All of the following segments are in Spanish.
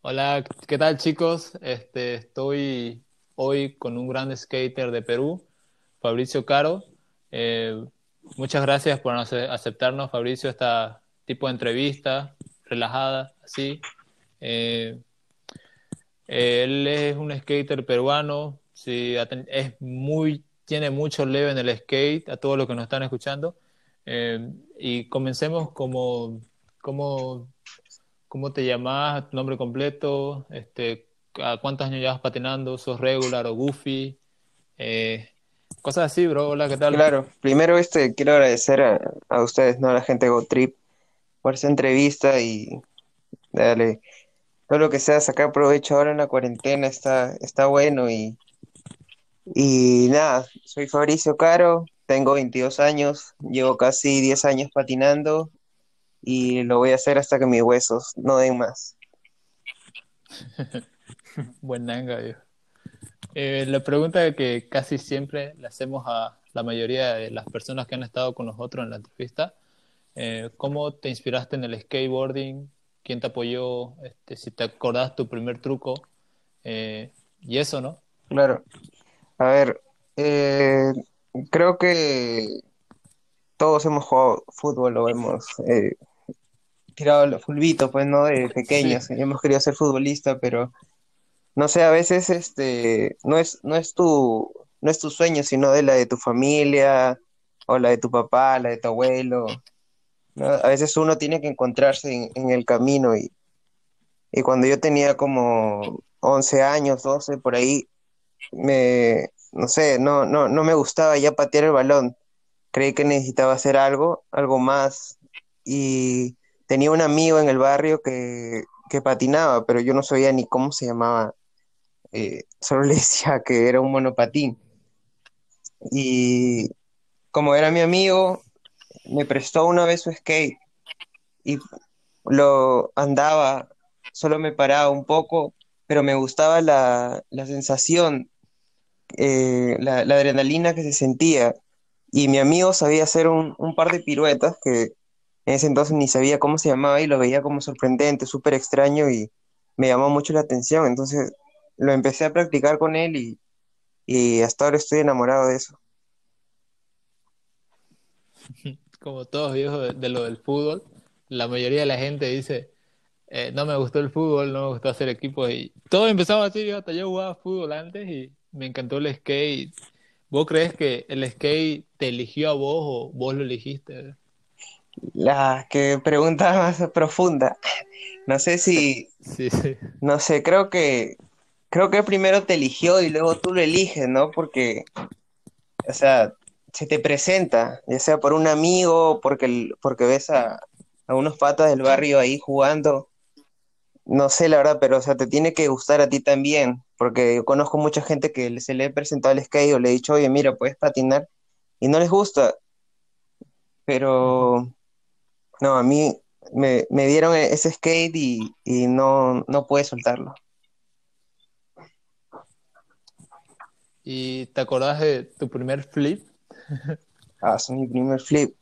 Hola, ¿qué tal chicos? Este, estoy hoy con un gran skater de Perú, Fabricio Caro. Eh, muchas gracias por aceptarnos, Fabricio, esta tipo de entrevista relajada, así. Eh, él es un skater peruano, sí, es muy, tiene mucho leve en el skate, a todos los que nos están escuchando. Eh, y comencemos como, como ¿Cómo te llamas? ¿Tu nombre completo? Este, ¿A cuántos años llevas patinando? ¿Sos regular o goofy? Eh, cosas así, bro. Hola, ¿qué tal? Claro, primero este, quiero agradecer a, ustedes, ¿no? A la gente de GoTrip por esa entrevista y dale, todo lo que sea, sacar provecho ahora en la cuarentena está, está bueno y, y nada, soy Fabricio Caro, tengo 22 años, llevo casi 10 años patinando y lo voy a hacer hasta que mis huesos no den más. Buen nanga, eh, la pregunta que casi siempre le hacemos a la mayoría de las personas que han estado con nosotros en la entrevista, eh, ¿cómo te inspiraste en el skateboarding? ¿Quién te apoyó? Este, si te acordás tu primer truco eh, y eso, ¿no? Claro. A ver, creo que todos hemos jugado fútbol o hemos tirado los fulbitos, pues, ¿no? De pequeños. Hemos querido ser futbolista, pero no sé, a veces este no es, no es tu, no es tu sueño, sino de la de tu familia, o la de tu papá, la de tu abuelo. A veces uno tiene que encontrarse en, el camino y, y cuando yo tenía como 11 años, 12, por ahí, me, no sé, no, no, no me gustaba ya patear el balón. Creí que necesitaba hacer algo, algo más. Y tenía un amigo en el barrio que, patinaba, pero yo no sabía ni cómo se llamaba. Eh, solo le decía que era un monopatín. Y como era mi amigo, me prestó una vez su skate y lo andaba, solo me paraba un poco, pero me gustaba la, sensación, eh, la, adrenalina que se sentía. Y mi amigo sabía hacer un, par de piruetas que en ese entonces ni sabía cómo se llamaba y lo veía como sorprendente, súper extraño y me llamó mucho la atención. Entonces lo empecé a practicar con él y, hasta ahora estoy enamorado de eso. Como todos viejos de, lo del fútbol, la mayoría de la gente dice, eh, no me gustó el fútbol, no me gustó hacer equipos y todo empezaba así, hasta yo jugaba fútbol antes y me encantó el skate. ¿Vos crees que el skate te eligió a vos o vos lo elegiste? La que pregunta más profunda. No sé si. No sé, creo que. Creo que primero te eligió y luego tú lo eliges, ¿no? Porque. O sea, se te presenta, ya sea por un amigo, porque, porque ves a, a unos patas del barrio ahí jugando. No sé, la verdad, pero o sea, te tiene que gustar a ti también, porque yo conozco mucha gente que se le he presentado el skate o le he dicho, oye, mira, puedes patinar, y no les gusta. Pero no, a mí me, dieron e-, ese skate y, no, no pude soltarlo. ¿Y te acordás de tu primer flip? ah, es mi primer flip.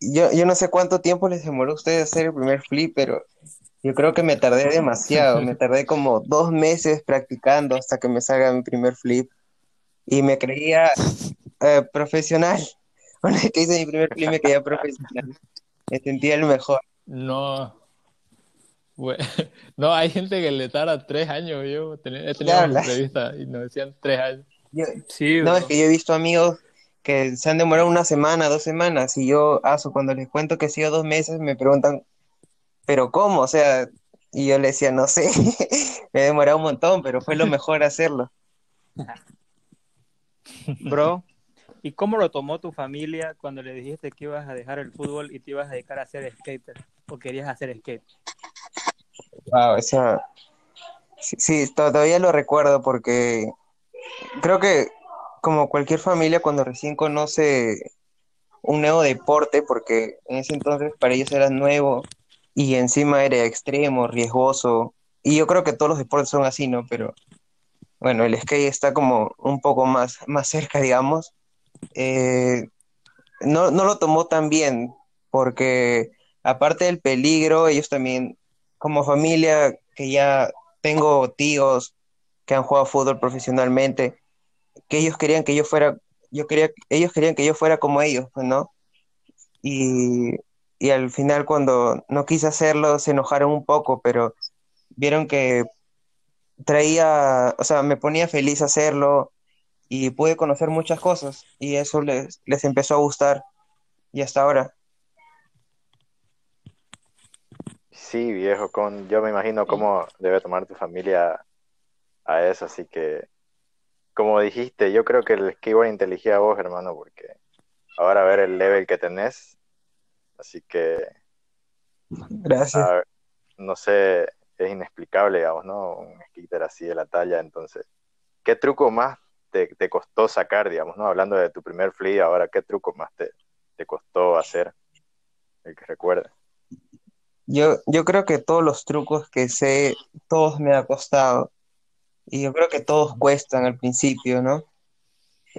Yo, yo no sé cuánto tiempo les demoró a ustedes hacer el primer flip, pero yo creo que me tardé demasiado. me tardé como dos meses practicando hasta que me salga mi primer flip. Y me creía eh, profesional. Una vez que hice mi primer flip me creía profesional. Me sentía el mejor. No. no, hay gente que le tarda tres años. Yo he tenido una entrevista y nos decían tres años. sí, no, es que yo he visto amigos que se han demorado una semana, dos semanas, y yo, aso, cuando les cuento que he sido dos meses, me preguntan, ¿pero cómo? O sea, y yo le decía, no sé, me he demorado un montón, pero fue lo mejor hacerlo. Bro, ¿y cómo lo tomó tu familia cuando le dijiste que ibas a dejar el fútbol y te ibas a dedicar a ser skater? ¿O querías hacer skate? Wow, esa... Sí, todavía lo recuerdo porque creo que como cualquier familia cuando recién conoce un nuevo deporte, porque en ese entonces para ellos era nuevo y encima era extremo, riesgoso, y yo creo que todos los deportes son así, ¿no? Pero bueno, el skate está como un poco más, más cerca, digamos. Eh, no, no lo tomó tan bien, porque aparte del peligro, ellos también, como familia, que ya tengo tíos que han jugado fútbol profesionalmente, que ellos querían que yo fuera, yo quería, ellos querían que yo fuera como ellos, pues, ¿no? Y, y al final cuando no quise hacerlo se enojaron un poco, pero vieron que traía, o sea, me ponía feliz hacerlo y pude conocer muchas cosas y eso les, les empezó a gustar y hasta ahora. Sí, viejo, con, yo me imagino cómo debe tomar tu familia a eso, así que, como dijiste, yo creo que el skate inteligía a vos, hermano, porque ahora a ver el level que tenés, así que... Gracias. no sé, es inexplicable, digamos, ¿no? Un skater así de la talla, entonces, ¿qué truco más te, costó sacar, digamos, ¿no? Hablando de tu primer flip, ahora, ¿qué truco más te, te costó hacer? El que recuerdes. Yo, yo creo que todos los trucos que sé, todos me ha costado. Y yo creo que todos cuestan al principio, ¿no?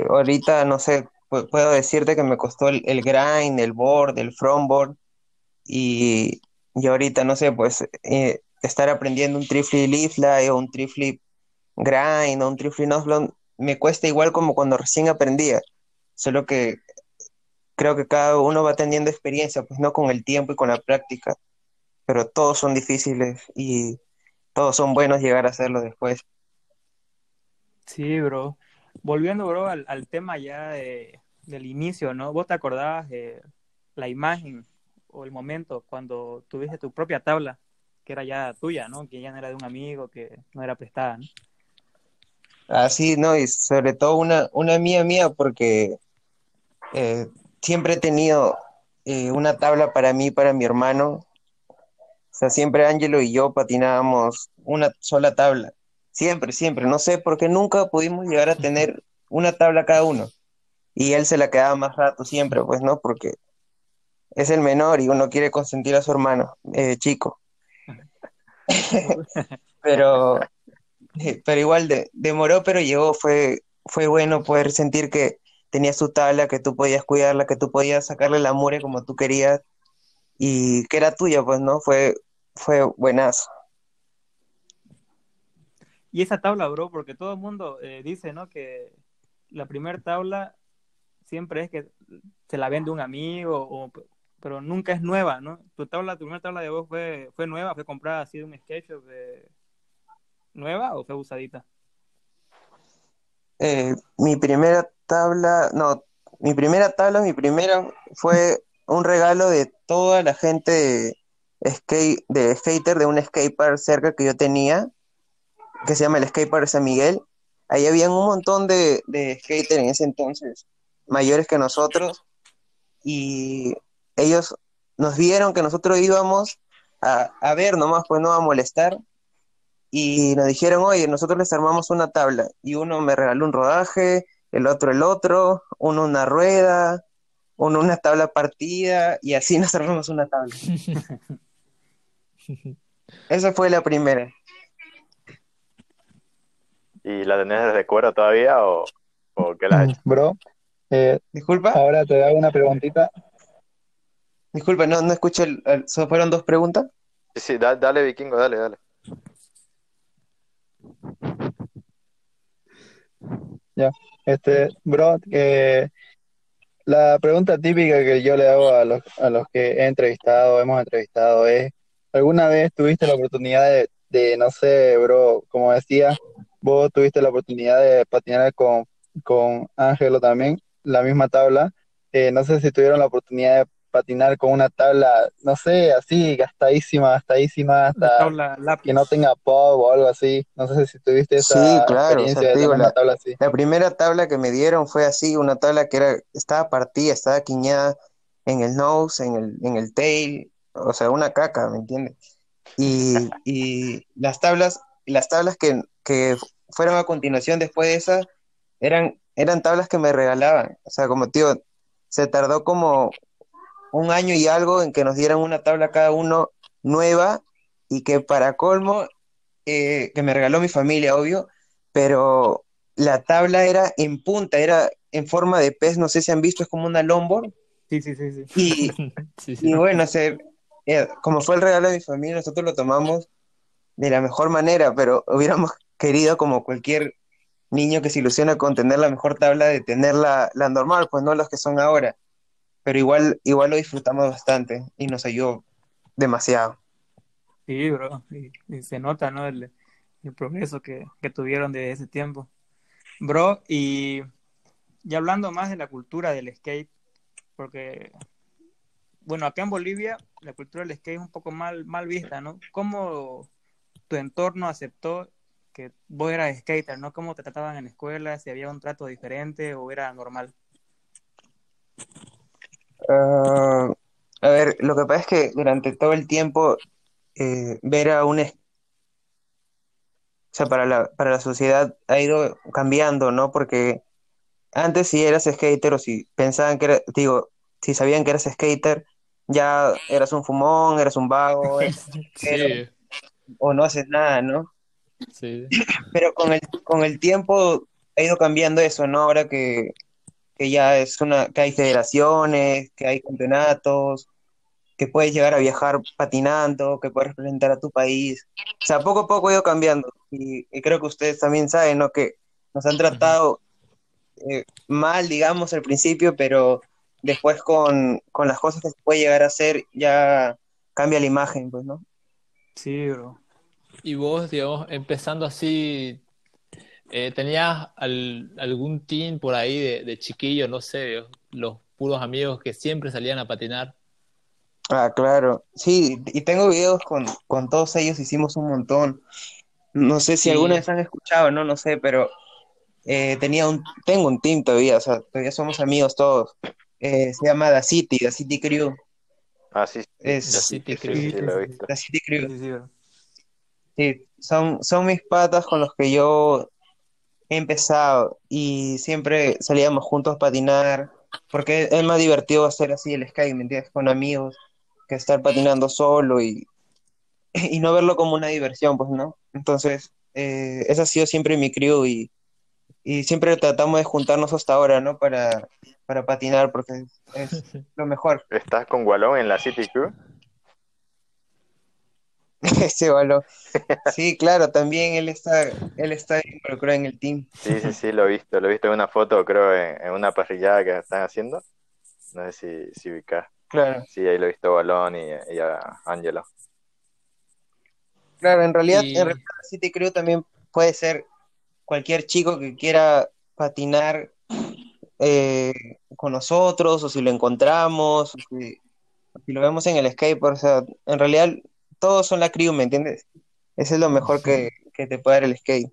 Ahorita, no sé, puedo decirte que me costó el, el grind, el board, el frontboard. Y, y ahorita, no sé, pues eh, estar aprendiendo un trifly leaf o un trifly grind o un trifly nosblond me cuesta igual como cuando recién aprendía. Solo que creo que cada uno va teniendo experiencia, pues no con el tiempo y con la práctica pero todos son difíciles y todos son buenos llegar a hacerlo después. Sí, bro. Volviendo, bro, al, tema ya del inicio, ¿no? ¿Vos te acordabas de la imagen o el momento cuando tuviste tu propia tabla, que era ya tuya, ¿no? Que ya no era de un amigo, que no era prestada, ¿no? Ah, sí, no, y sobre todo una, una mía mía, porque eh, siempre he tenido eh, una tabla para mí, para mi hermano, o sea, siempre Angelo y yo patinábamos una sola tabla. Siempre, siempre. No sé por qué nunca pudimos llegar a tener una tabla cada uno. Y él se la quedaba más rato siempre, pues, ¿no? Porque es el menor y uno quiere consentir a su hermano, eh, chico. pero, eh, pero igual demoró, pero llegó. Fue, fue bueno poder sentir que tenías tu tabla, que tú podías cuidarla, que tú podías sacarle la mure como tú querías y que era tuya, pues, ¿no? Fue, fue buenazo. Y esa tabla, bro, porque todo el mundo eh, dice, ¿no? Que la primera tabla siempre es que se la vende un amigo, o, pero nunca es nueva, ¿no? Tu tabla, tu primera tabla de vos fue, fue nueva, fue comprada así de un sketch de nueva o fue usadita? Eh, mi primera tabla, no, mi primera tabla, mi primera fue un regalo de toda la gente skate, de skater de un skatepark cerca que yo tenía, que se llama el Skatepark San Miguel. Ahí habían un montón de, de skaters en ese entonces, mayores que nosotros, y ellos nos vieron que nosotros íbamos a, a ver nomás, pues no a molestar, y nos dijeron, oye, nosotros les armamos una tabla, y uno me regaló un rodaje, el otro el otro, uno una rueda, uno una tabla partida, y así nos armamos una tabla. Esa fue la primera. ¿Y la tenés de cuero todavía o, o qué la has hecho? Bro, eh, disculpa. Ahora te hago una preguntita. Disculpa, no, no escuché. El, ¿Fueron dos preguntas? Sí, sí, dale, vikingo, dale, dale. Ya, este, bro, eh, la pregunta típica que yo le hago a los, a los que he entrevistado, hemos entrevistado, es ¿alguna vez tuviste la oportunidad de, de, no sé, bro, como decía, vos tuviste la oportunidad de patinar con, con Ángelo también, la misma tabla? Eh, no sé si tuvieron la oportunidad de patinar con una tabla, no sé, así, gastadísima, gastadísima, hasta que no tenga pop o algo así. No sé si tuviste esa sí, claro, experiencia de una la, tabla así. La primera tabla que me dieron fue así, una tabla que era, estaba partida, estaba quiñada en el nose, en el, en el tail, o sea, una caca, ¿me entiendes? Y, y las tablas, las tablas que, que fueron a continuación después de esa, eran, eran tablas que me regalaban. O sea, como tío, se tardó como un año y algo en que nos dieran una tabla cada uno nueva y que para colmo, eh, que me regaló mi familia, obvio, pero la tabla era en punta, era en forma de pez, no sé si han visto, es como una longboard. Sí, sí, sí. sí. Y, y bueno, eh, como fue el regalo de mi familia, nosotros lo tomamos de la mejor manera, pero hubiéramos querido, como cualquier niño que se ilusiona con tener la mejor tabla, de tener la, la normal, pues no las que son ahora pero igual, igual lo disfrutamos bastante y nos ayudó demasiado. Sí, bro, y, se nota, ¿no? El, progreso que, tuvieron de ese tiempo. Bro, y, hablando más de la cultura del skate, porque, bueno, acá en Bolivia la cultura del skate es un poco mal, mal vista, ¿no? ¿Cómo tu entorno aceptó que vos eras skater, ¿no? ¿Cómo te trataban en la escuela? ¿Si había un trato diferente o era normal? Ah, a ver, lo que pasa es que durante todo el tiempo eh, ver a un... O sea, para la, para la sociedad ha ido cambiando, ¿no? Porque antes si eras skater o si pensaban que era, digo, si sabían que eras skater, ya eras un fumón, eras un vago, o no haces nada, ¿no? Sí. Pero con el, con el tiempo ha ido cambiando eso, ¿no? Ahora que que ya es una, que hay federaciones, que hay campeonatos, que puedes llegar a viajar patinando, que puedes representar a tu país. O sea, poco a poco ha ido cambiando. Y, creo que ustedes también saben, ¿no? Que nos han tratado eh, mal, digamos, al principio, pero después con, con, las cosas que se puede llegar a hacer, ya cambia la imagen, pues, ¿no? Sí, bro. Y vos, digamos, empezando así, eh, ¿Tenías algún team por ahí de, chiquillos, no sé, los puros amigos que siempre salían a patinar? Ah, claro. Sí, y tengo videos con, todos ellos, hicimos un montón. No sé si alguna vez han escuchado, no, no sé, pero eh, tenía un, tengo un team todavía, o sea, todavía somos amigos todos. Eh, se llama The City, The City Crew. Ah, sí, es, The City Crew. Sí, lo he visto. The City Crew. Sí, son, son mis patas con los que yo he empezado y siempre salíamos juntos a patinar, porque es más divertido hacer así el sky, ¿me entiendes? Con amigos, que estar patinando solo y, y no verlo como una diversión, pues, ¿no? Entonces, eh, esa ha sido siempre mi crew y, y siempre tratamos de juntarnos hasta ahora, ¿no? Para, para patinar, porque es lo mejor. ¿Estás con Walón en la City Crew? Ese balón. Sí, claro, también él está, él está involucrado en el team. Sí, sí, sí, lo he visto, lo he visto en una foto, creo, en, una parrillada que están haciendo. No sé si, si ubicás. Claro. Sí, ahí lo he visto Balón y, y a Angelo. Claro, en realidad, en realidad City Crew también puede ser cualquier chico que quiera patinar eh, con nosotros, o si lo encontramos, o si, si, lo vemos en el skateboard, o sea, en realidad todos son la crew, ¿me entiendes? Eso es lo mejor que, te puede dar el skate.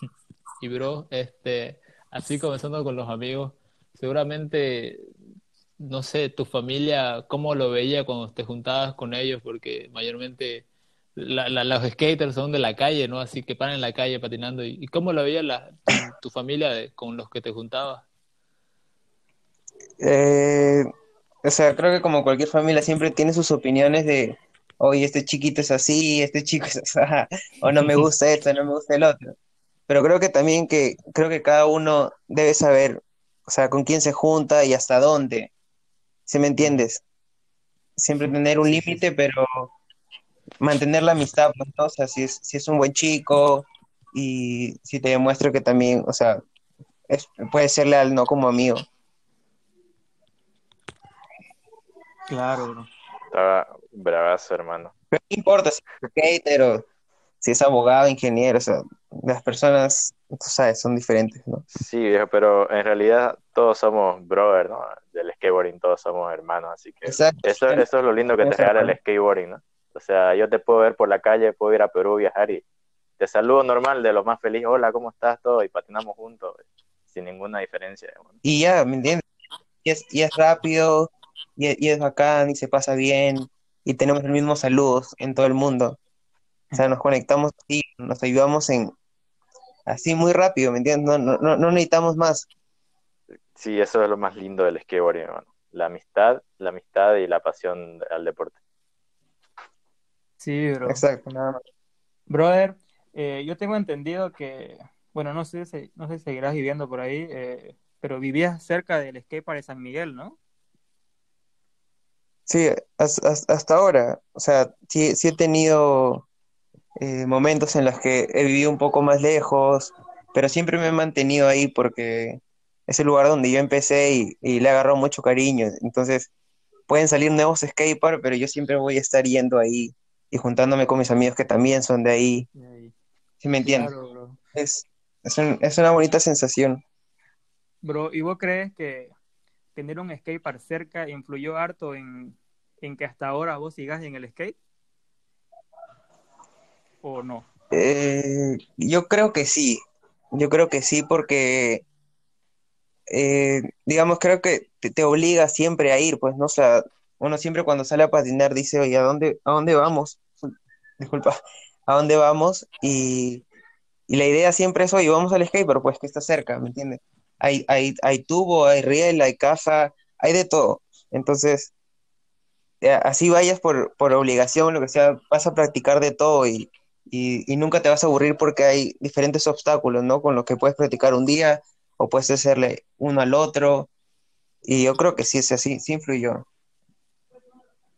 Y bro, este, así comenzando con los amigos, seguramente, no sé, tu familia, ¿cómo lo veía cuando te juntabas con ellos? Porque mayormente los skaters son de la calle, ¿no? Así que paran en la calle patinando. ¿Y, cómo lo veía la, tu, familia con los que te juntabas? Eh, o sea, creo que como cualquier familia siempre tiene sus opiniones de, oye, este chiquito es así, este chico es así, o no me gusta esto, no me gusta el otro. Pero creo que también que, creo que cada uno debe saber, o sea, con quién se junta y hasta dónde. ¿Sí me entiendes? Siempre tener un límite, pero mantener la amistad, pues, ¿no? O sea, si es, si es un buen chico y si te demuestra que también, o sea, puede ser leal, no como amigo. Claro, bro Bravazo, hermano. Pero no importa si es skater o si es abogado, ingeniero, o sea, las personas, tú sabes, son diferentes, ¿no? Sí, viejo, pero en realidad todos somos brothers, ¿no? Del skateboarding todos somos hermanos, así que Exacto. eso, eso es lo lindo que te regala el skateboarding, ¿no? O sea, yo te puedo ver por la calle, puedo ir a Perú, viajar y te saludo normal, de lo más feliz, hola, ¿cómo estás? Todo, y patinamos juntos, sin ninguna diferencia. Y ya, ¿me entiendes? Y es, y es rápido, y es, y es bacán, y se pasa bien, y tenemos los mismos saludos en todo el mundo. O sea, nos conectamos y nos ayudamos en así muy rápido, ¿me entiendes? No, no, no, necesitamos más. Sí, eso es lo más lindo del skateboarding, hermano. La amistad, la amistad y la pasión al deporte. Sí, bro. Exacto, nada más. Brother, eh, yo tengo entendido que, bueno, no sé si, no sé si seguirás viviendo por ahí, eh, pero vivías cerca del skatepark de San Miguel, ¿no? Sí, has- has- hasta ahora, o sea, sí, sí he tenido eh, momentos en los que he vivido un poco más lejos, pero siempre me he mantenido ahí porque es el lugar donde yo empecé y, y le agarró mucho cariño. Entonces, pueden salir nuevos skateparks, pero yo siempre voy a estar yendo ahí y juntándome con mis amigos que también son de ahí. Ahí- ¿Sí me entiendes? Claro. Es, es un- es una bonita sensación. Bro, ¿y vos crees que tener un skatepark cerca influyó harto en, que hasta ahora vos sigas en el skate? ¿O no? Eh, yo creo que sí, yo creo que sí porque, eh, digamos, creo que te, obliga siempre a ir, pues, ¿no? O sea, uno siempre cuando sale a patinar dice, oye, ¿a dónde, a dónde vamos? Disculpa, ¿a dónde vamos? Y, y la idea siempre es, oye, vamos al skatepark, pues, que está cerca, ¿me entiendes? Hay, hay, hay tubo, hay riel, hay caja, hay de todo. Entonces, eh, así vayas por, por obligación, lo que sea, vas a practicar de todo y, y, y nunca te vas a aburrir porque hay diferentes obstáculos, ¿no? Con los que puedes practicar un día o puedes hacerle uno al otro. Y yo creo que sí es así, sí influyó.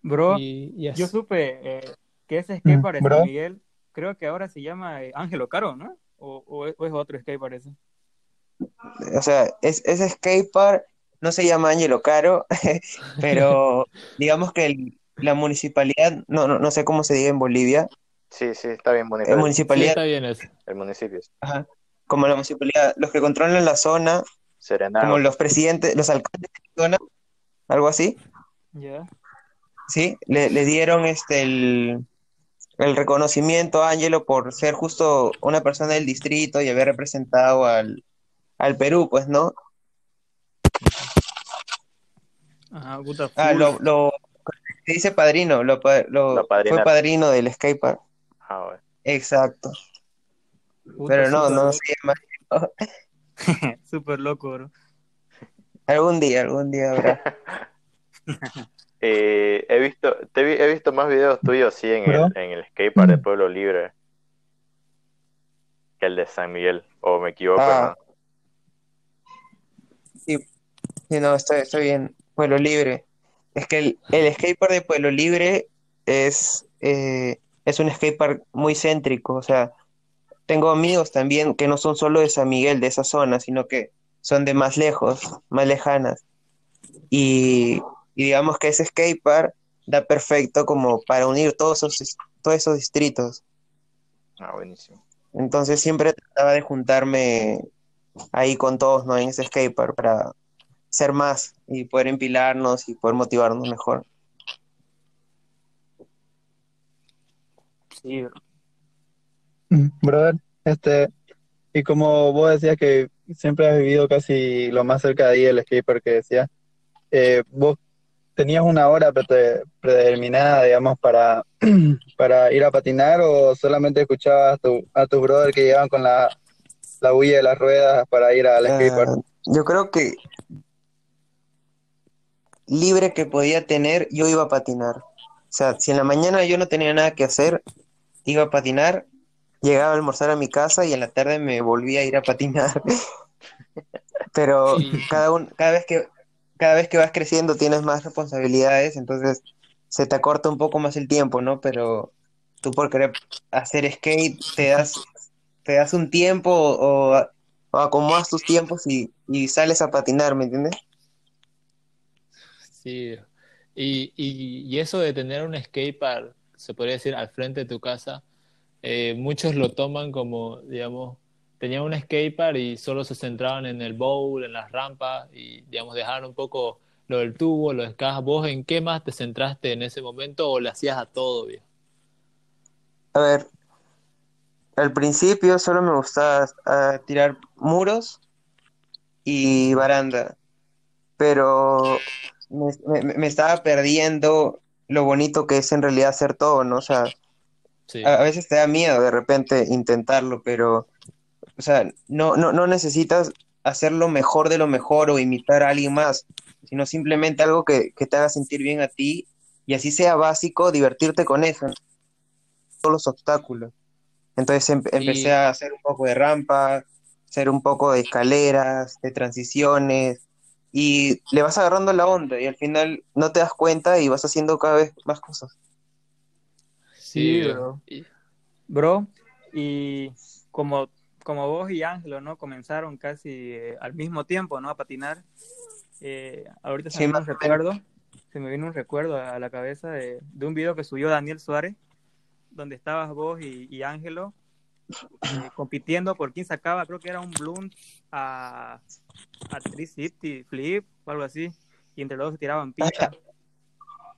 Bro, Y, y así- yo supe eh, que ese skatepark de bro. San Miguel, creo que ahora se llama eh, Ángelo Caro, ¿no? O, o es, o es otro skatepark ese. O sea, es, ese skatepark no se llama Ángelo Caro, pero digamos que el- la municipalidad, no, no, no sé cómo se diga en Bolivia, Sí, sí, está bien bonito el, sí, municipalidad, está bien eso. el municipio. ajá, como la municipalidad, los que controlan la zona, Serenado. como los presidentes, los alcaldes de la zona, algo así. Ya. Sí, le, le dieron este el, el reconocimiento a Ángelo por ser justo una persona del distrito y haber representado al, al Perú, pues, ¿no? Ajá, puta Ah, lo, lo se dice padrino, lo, fue padrino del skatepark. Ah, bueno. Exacto. Puta, Pero no, no se llama. Súper loco, bro. Algún día, algún día habrá. Eh, he visto, te vi- he visto más videos tuyos, sí, en ¿Bro? el, en el skatepark de Pueblo Libre que el de San Miguel, o me equivoco, Ah. hermano. Sí, sí, no, está, está bien. Pueblo Libre. Es que el, el skatepark de Pueblo Libre es, eh, es un skatepark muy céntrico. O sea, tengo amigos también que no son solo de San Miguel, de esa zona, sino que son de más lejos, más lejanas. Y, y digamos que ese skatepark da perfecto como para unir todos esos, todos esos distritos. Ah, buenísimo. Entonces siempre trataba de juntarme ahí con todos, ¿no? En ese skatepark para ser más y poder empilarnos y poder motivarnos mejor. Sí. Mm, Brother, este, y como vos decías que siempre has vivido casi lo más cerca de ahí el skatepark que decías, eh, vos tenías una hora predeterminada, digamos, para, para ir a patinar o solamente escuchabas a tu, a tus brothers que llegaban con la, la huella de las ruedas para ir al skatepark? Ah, yo creo que libre que podía tener, yo iba a patinar. O sea, si en la mañana yo no tenía nada que hacer, iba a patinar, llegaba a almorzar a mi casa y en la tarde me volvía a ir a patinar. Pero cada un, cada vez que, cada vez que vas creciendo tienes más responsabilidades, entonces se te acorta un poco más el tiempo, ¿no? Pero tú por querer hacer skate te das, te das un tiempo o, o acomodas tus tiempos y, y sales a patinar, ¿me entiendes? Y, y, eso de tener un skatepark, se podría decir, al frente de tu casa, eh, muchos lo toman como, digamos, tenían un skatepark y solo se centraban en el bowl, en las rampas y, digamos, dejaron un poco lo del tubo, lo de. ¿Vos en qué más te centraste en ese momento o le hacías a todo, viejo? A ver, al principio solo me gustaba ah, tirar muros y baranda, pero me, me- me estaba perdiendo lo bonito que es en realidad hacer todo, ¿no? O sea, Sí, a, a veces te da miedo de repente intentarlo, pero, o sea, no, no, no necesitas hacer lo mejor de lo mejor o imitar a alguien más, sino simplemente algo que, que te haga sentir bien a ti y así sea básico, divertirte con eso, todos los obstáculos. Entonces em- empecé y a hacer un poco de rampa, hacer un poco de escaleras, de transiciones, y le vas agarrando la onda y al final no te das cuenta y vas haciendo cada vez más cosas. sí, bro. Y- Bro, y como, como vos y Ángelo, ¿no? Comenzaron casi eh, al mismo tiempo, ¿no? A patinar. Eh, ahorita se Sí, me vino más un recuerdo, se me vino un recuerdo a la cabeza de, de un video que subió Daniel Suárez, donde estabas vos y, y Ángelo eh, compitiendo por quién sacaba, creo que era un blunt a, a 350 flip o algo así, y entre los dos se tiraban pista.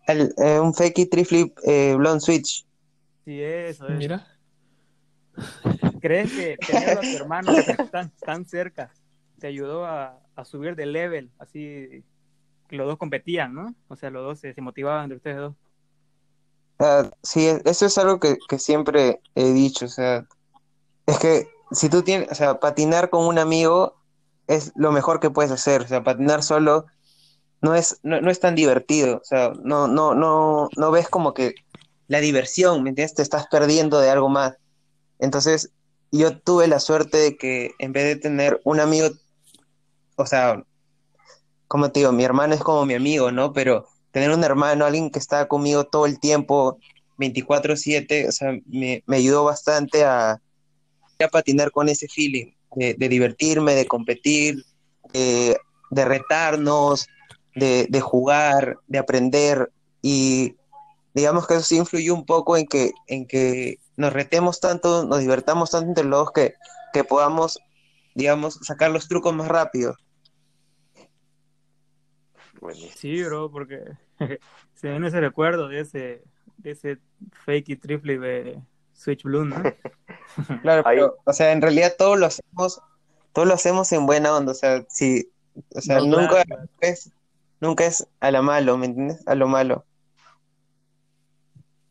El- eh, un fakey tree flip eh, blonde switch. Sí, eso es. Mira, ¿Crees que tenerlo a tu hermano tan, tan cerca te ayudó a, a subir de level? Así que los dos competían, ¿no? O sea, los dos se, se motivaban entre ustedes dos. Ah, sí, e- eso es algo que, que siempre he dicho, o sea, es que si tú tienes, o sea, patinar con un amigo es lo mejor que puedes hacer, o sea, patinar solo no es, no, no es tan divertido, o sea, no, no, no, no ves como que la diversión, ¿me entiendes? Te estás perdiendo de algo más. Entonces, yo tuve la suerte de que en vez de tener un amigo, o sea, como te digo, mi hermano es como mi amigo, ¿no? Pero tener un hermano, alguien que está conmigo todo el tiempo, 24/7, o sea, me, me ayudó bastante a, a patinar con ese feeling, de, de divertirme, de competir, de, de retarnos, de, de jugar, de aprender. Y digamos que eso sí influyó un poco en que, en que nos retemos tanto, nos divertamos tanto entre los dos que, que podamos, digamos, sacar los trucos más rápido. Sí, bro, porque se viene ese recuerdo de ese, de ese fake y triple de Switch Blue, ¿no? Claro, Ahí- pero, o sea, en realidad todo lo hacemos, todo lo hacemos en buena onda, o sea, si, o sea, No, nunca claro, es, nunca es a la malo, ¿me entiendes? A lo malo.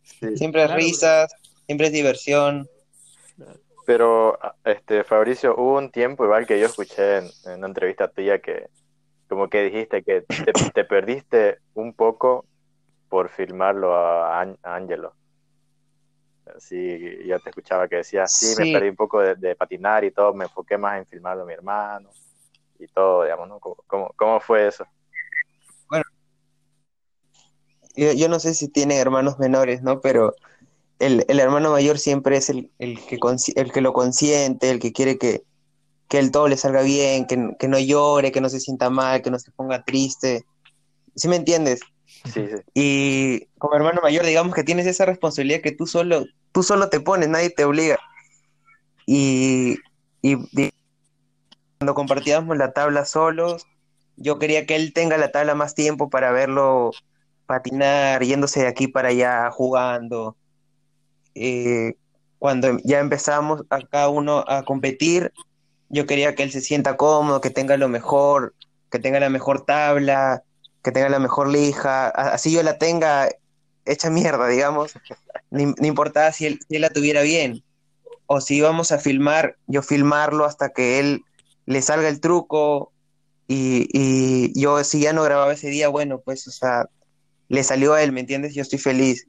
Sí. Siempre es Claro, risas, siempre es diversión. Pero, este, Fabricio, hubo un tiempo igual que yo escuché en, en una entrevista tuya que como que dijiste que te, te perdiste un poco por filmarlo a Ángelo. Sí, yo te escuchaba que decías, sí, me Sí. perdí un poco de, de patinar y todo, me enfoqué más en filmarlo a mi hermano y todo, digamos, ¿no? ¿Cómo, cómo, cómo fue eso? Yo, yo no sé si tienen hermanos menores, ¿no? Pero el, el hermano mayor siempre es el, el que, el que lo consiente, el que quiere que, que el todo le salga bien, que, que no llore, que no se sienta mal, que no se ponga triste. ¿Sí me entiendes? Sí, sí. Y como hermano mayor, digamos que tienes esa responsabilidad que tú solo, tú solo te pones, nadie te obliga. Y, cuando compartíamos la tabla solos, yo quería que él tenga la tabla más tiempo para verlo patinar, yéndose de aquí para allá, jugando. Eh, cuando ya empezamos a cada uno a competir, yo quería que él se sienta cómodo, que tenga lo mejor, que tenga la mejor tabla, que tenga la mejor lija, así yo la tenga hecha mierda, digamos, no, im- no importaba si él, si él la tuviera bien, o si íbamos a filmar, yo filmarlo hasta que él le salga el truco, y, y yo si ya no grababa ese día, bueno, pues, o sea, le salió a él, ¿me entiendes? Yo estoy feliz.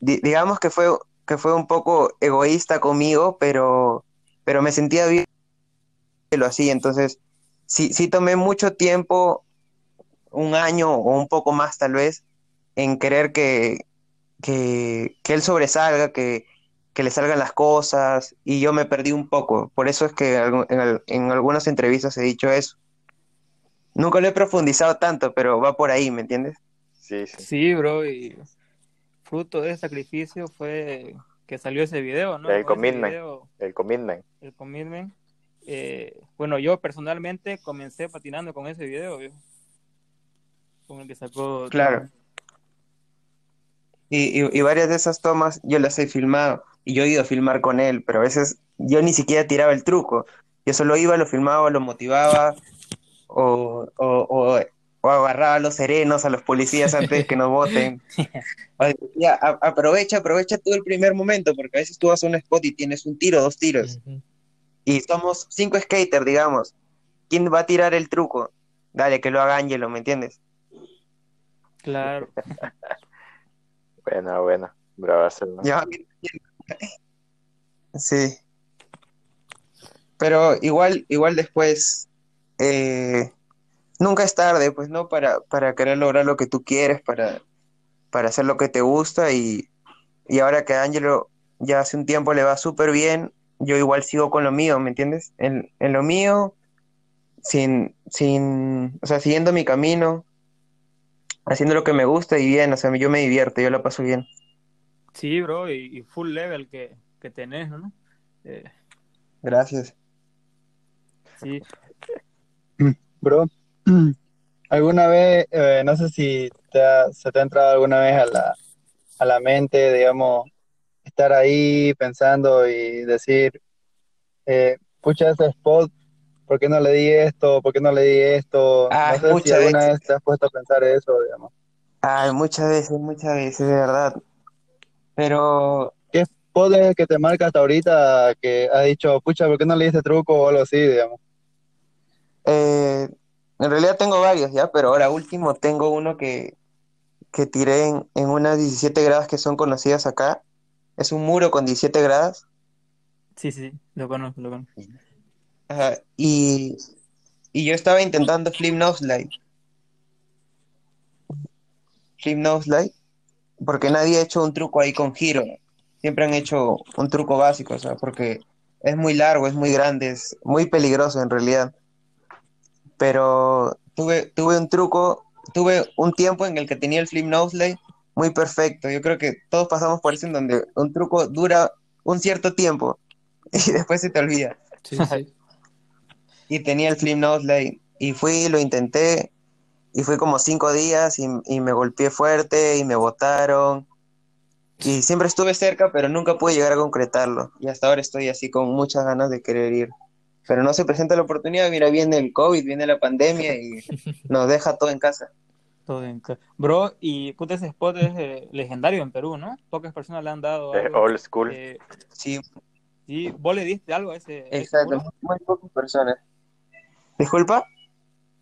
Di- digamos que fue, que fue un poco egoísta conmigo, pero, pero me sentía bien lo hacía, entonces, sí, sí tomé mucho tiempo un año o un poco más tal vez en querer que, que, que él sobresalga, que, que le salgan las cosas y yo me perdí un poco. Por eso es que en, en algunas entrevistas he dicho eso. Nunca lo he profundizado tanto, pero va por ahí, ¿me entiendes? Sí, sí. Sí, bro, y fruto de ese sacrificio fue que salió ese video, ¿no? El commitment. video, El commitment. el commitment. Eh, bueno, yo personalmente comencé patinando con ese video. Con el que sacó. Claro. Y, y, y varias de esas tomas yo las he filmado y yo he ido a filmar con él, pero a veces yo ni siquiera tiraba el truco. Yo solo iba, lo filmaba, lo motivaba o, o, o, o agarraba a los serenos, a los policías antes de que nos voten. O decía, "A- aprovecha, aprovecha tú el primer momento, porque a veces tú vas a un spot y tienes un tiro, dos tiros, y somos cinco skaters, digamos. ¿Quién va a tirar el truco? Dale, que lo haga Angelo, ¿me entiendes? Claro. Buena, buena. Bravazo, ¿no? Ya, Sí. Pero igual, igual después, eh, nunca es tarde, pues, ¿no? Para, para querer lograr lo que tú quieres, para, para hacer lo que te gusta y, y ahora que a Angelo ya hace un tiempo le va súper bien, yo igual sigo con lo mío, ¿me entiendes? En, en lo mío, sin, sin, o sea, siguiendo mi camino, haciendo lo que me gusta y bien, o sea, yo me divierto, yo la paso bien. Sí, bro, y, y full level que, que tenés, ¿no? Eh, Gracias. sí, Bro, ¿alguna vez, eh, no sé si te ha- se te ha entrado alguna vez a la, a la mente, digamos, estar ahí pensando y decir, eh, pucha, ese spot, ¿por qué no le di esto? ¿Por qué no le di esto? Ah, No sé si muchas alguna veces. vez te has puesto a pensar eso, digamos. Ay, muchas veces, muchas veces, de verdad. Pero ¿Qué spot es el que te marca hasta ahorita que has dicho, pucha, ¿por qué no le di este truco o algo así, digamos? eh, en realidad tengo varios ya, pero ahora último tengo uno que, que tiré en, en unas 17 gradas que son conocidas acá. Es un muro con 17 gradas. sí, sí, lo conozco, lo conozco. Ajá, y, y yo estaba intentando flip nose slide. Flip nose slide, porque nadie ha hecho un truco ahí con giro. Siempre han hecho un truco básico, o sea, porque es muy largo, es muy grande, es muy peligroso en realidad. Pero tuve, tuve un truco, tuve un tiempo en el que tenía el flip nose slide muy perfecto. Yo creo que todos pasamos por eso en donde un truco dura un cierto tiempo y después se te olvida. Sí, sí. y tenía el flip nose slide. Y fui, lo intenté, y fui como cinco días y, y me golpeé fuerte y me botaron. Y siempre estuve cerca, pero nunca pude llegar a concretarlo. Y hasta ahora estoy así con muchas ganas de querer ir. Pero no se presenta la oportunidad. Mira, viene el COVID, viene la pandemia y nos deja todo en casa. Todo bien. ca- Bro, y puta, ese spot es eh, legendario en Perú, ¿no? Pocas personas le han dado Es algo. old school. Eh, Sí, sí, ¿vos le diste algo a ese, exacto. Muy pocas personas. ¿Disculpa?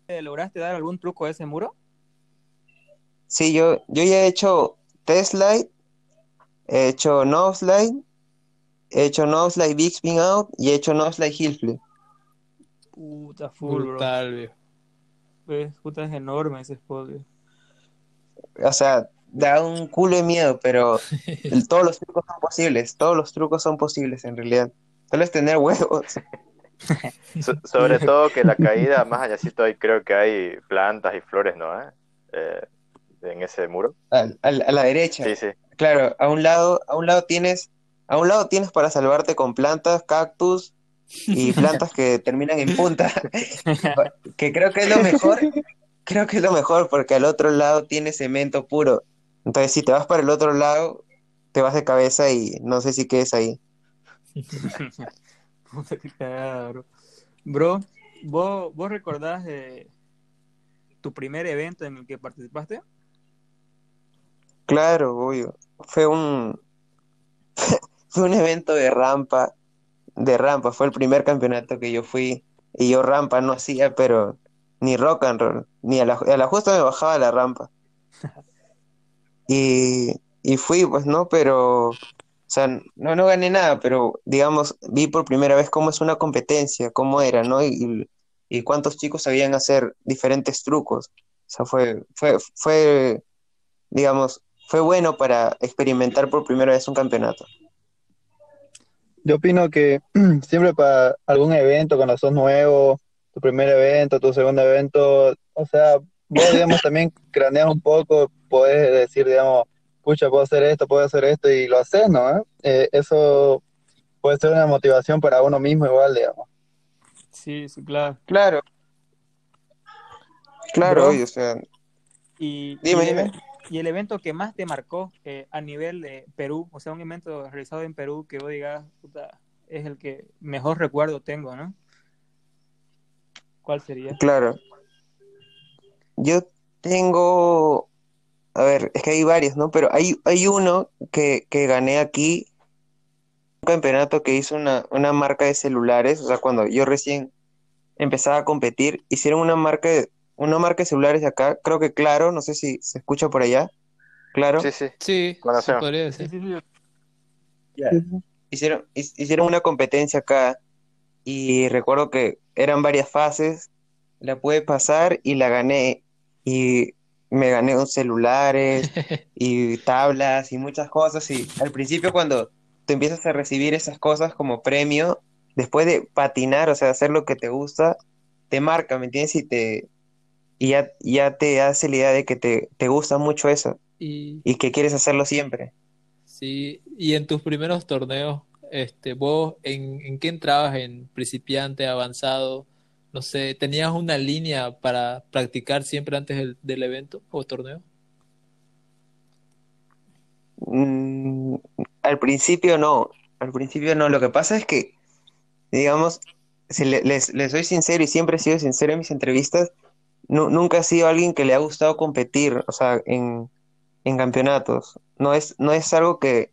¿Lograste dar algún truco a ese muro? Sí, yo, yo ya he hecho test slide, he hecho no slide, he hecho no slide big spin out y he hecho no slide heel flip. Puta, full, bro. Brutal, viejo. Pues, puta, es enorme ese spot, bro. O sea, da un culo de miedo, pero todos los trucos son posibles, todos los trucos son posibles en realidad. Solo es tener huevos. So- sobre todo que la caída, más allácito ahí creo que hay plantas y flores, ¿no? ¿Eh? Eh, en ese muro. A la derecha. Sí, sí. Claro, a un lado, a un lado tienes, a un lado tienes para salvarte con plantas, cactus y plantas que terminan en punta. Que creo que es lo mejor, creo que es lo mejor porque al otro lado tienes cemento puro. Entonces, si te vas para el otro lado, te vas de cabeza y no sé si quedes ahí. Puta, cagada, bro. Bro, ¿vos, vos recordás eh, tu primer evento en el que participaste? Claro, obvio. Fue un, fue un evento de rampa, de rampa. Fue el primer campeonato que yo fui y yo rampa no hacía, pero ni rock and roll, ni a la, a la justa me bajaba la rampa. Y, y fui, pues no, pero, o sea, no, no gané nada, pero digamos, vi por primera vez cómo es una competencia, cómo era, ¿no? Y, cuántos chicos sabían hacer diferentes trucos. O sea, fue, fue, fue, digamos, fue bueno para experimentar por primera vez un campeonato. Yo opino que siempre para algún evento, cuando sos nuevo, tu primer evento, tu segundo evento, o sea, vos, digamos, también craneas un poco, podés decir, digamos, pucha, puedo hacer esto, puedo hacer esto, y lo haces, ¿no? Eh, eso puede ser una motivación para uno mismo igual, digamos. Sí, sí, claro. Claro. Claro, Bro. obvio, o sea, Y, Dime, y dime. y el evento que más te marcó eh, a nivel de Perú, o sea, un evento realizado en Perú que vos digas, puta, es el que mejor recuerdo tengo, ¿no? ¿Cuál sería? claro. Yo tengo, a ver, es que hay varios, ¿no? Pero hay, hay uno que, que gané aquí, un campeonato que hizo una, una marca de celulares, o sea, cuando yo recién empezaba a competir, hicieron una marca de, una marca de celulares acá, creo que Claro, no sé si se escucha por allá, Claro. Sí, sí. Sí, Sí, decir. sí, sí. Hicieron, hic- hicieron una competencia acá y recuerdo que eran varias fases, la pude pasar y la gané y me gané unos celulares y tablas y muchas cosas y al principio cuando te empiezas a recibir esas cosas como premio, después de patinar, o sea, hacer lo que te gusta, te marca, ¿me entiendes? Y te y ya, ya te hace la idea de que te, te gusta mucho eso Y y que quieres hacerlo siempre. sí, y en tus primeros torneos, este, vos en, en qué entrabas, en principiante, avanzado, no sé, ¿tenías una línea para practicar siempre antes del, evento o torneo? Mm, al principio no, al principio no. Lo que pasa es que, digamos, si le- les, soy sincero y siempre he sido sincero en mis entrevistas, nu- nunca he sido alguien que le ha gustado competir, o sea, en, en campeonatos. No es, no es algo que,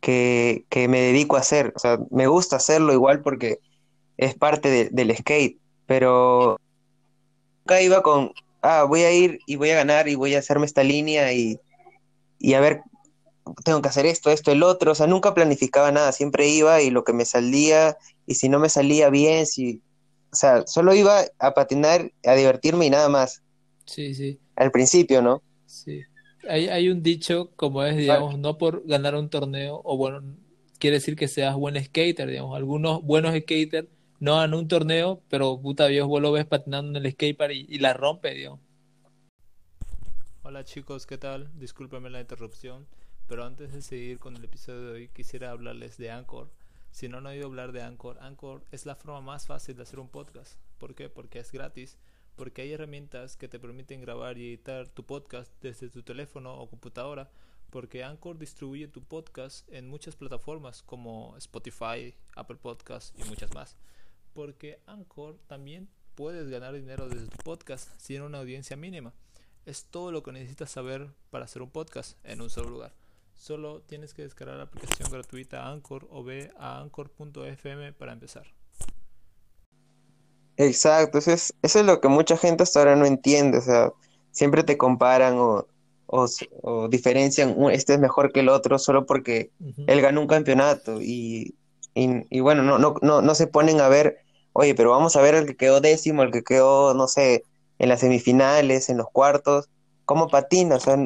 que, me dedico a hacer. O sea, me gusta hacerlo igual porque es parte de- del skate, pero nunca iba con, ah, voy a ir y voy a ganar y voy a hacerme esta línea y, y a ver tengo que hacer esto, esto, el otro, o sea, nunca planificaba nada, siempre iba y lo que me salía, y si no me salía bien, si, o sea, solo iba a patinar, a divertirme y nada más, Sí, sí, al principio, ¿no? sí. Hay, hay un dicho como es, digamos, no por ganar un torneo, o bueno, quiere decir que seas buen skater, digamos. Algunos buenos skaters no ganan un torneo, pero puta Dios, vos lo ves patinando en el skatepark y, y la rompe, digamos. Hola chicos, ¿qué tal? Discúlpenme la interrupción, pero antes de seguir con el episodio de hoy quisiera hablarles de Anchor. Si no han oído hablar de Anchor, Anchor es la forma más fácil de hacer un podcast. ¿Por qué? Porque es gratis, porque hay herramientas que te permiten grabar y editar tu podcast desde tu teléfono o computadora, porque Anchor distribuye tu podcast en muchas plataformas como Spotify, Apple Podcasts y muchas más. Porque Anchor también puedes ganar dinero desde tu podcast si tiene una audiencia mínima. Es todo lo que necesitas saber para hacer un podcast en un solo lugar. Solo tienes que descargar la aplicación gratuita Anchor o ve a anchor.fm para empezar. Exacto, eso es, eso es lo que mucha gente hasta ahora no entiende, o sea, siempre te comparan o, o, diferencian, "Uh, este es mejor que el otro solo porque él ganó un campeonato y, y, y bueno, no, no, no, no se ponen a ver, oye, pero vamos a ver el que quedó décimo, el que quedó, no sé, en las semifinales, en los cuartos, cómo patina, o sea,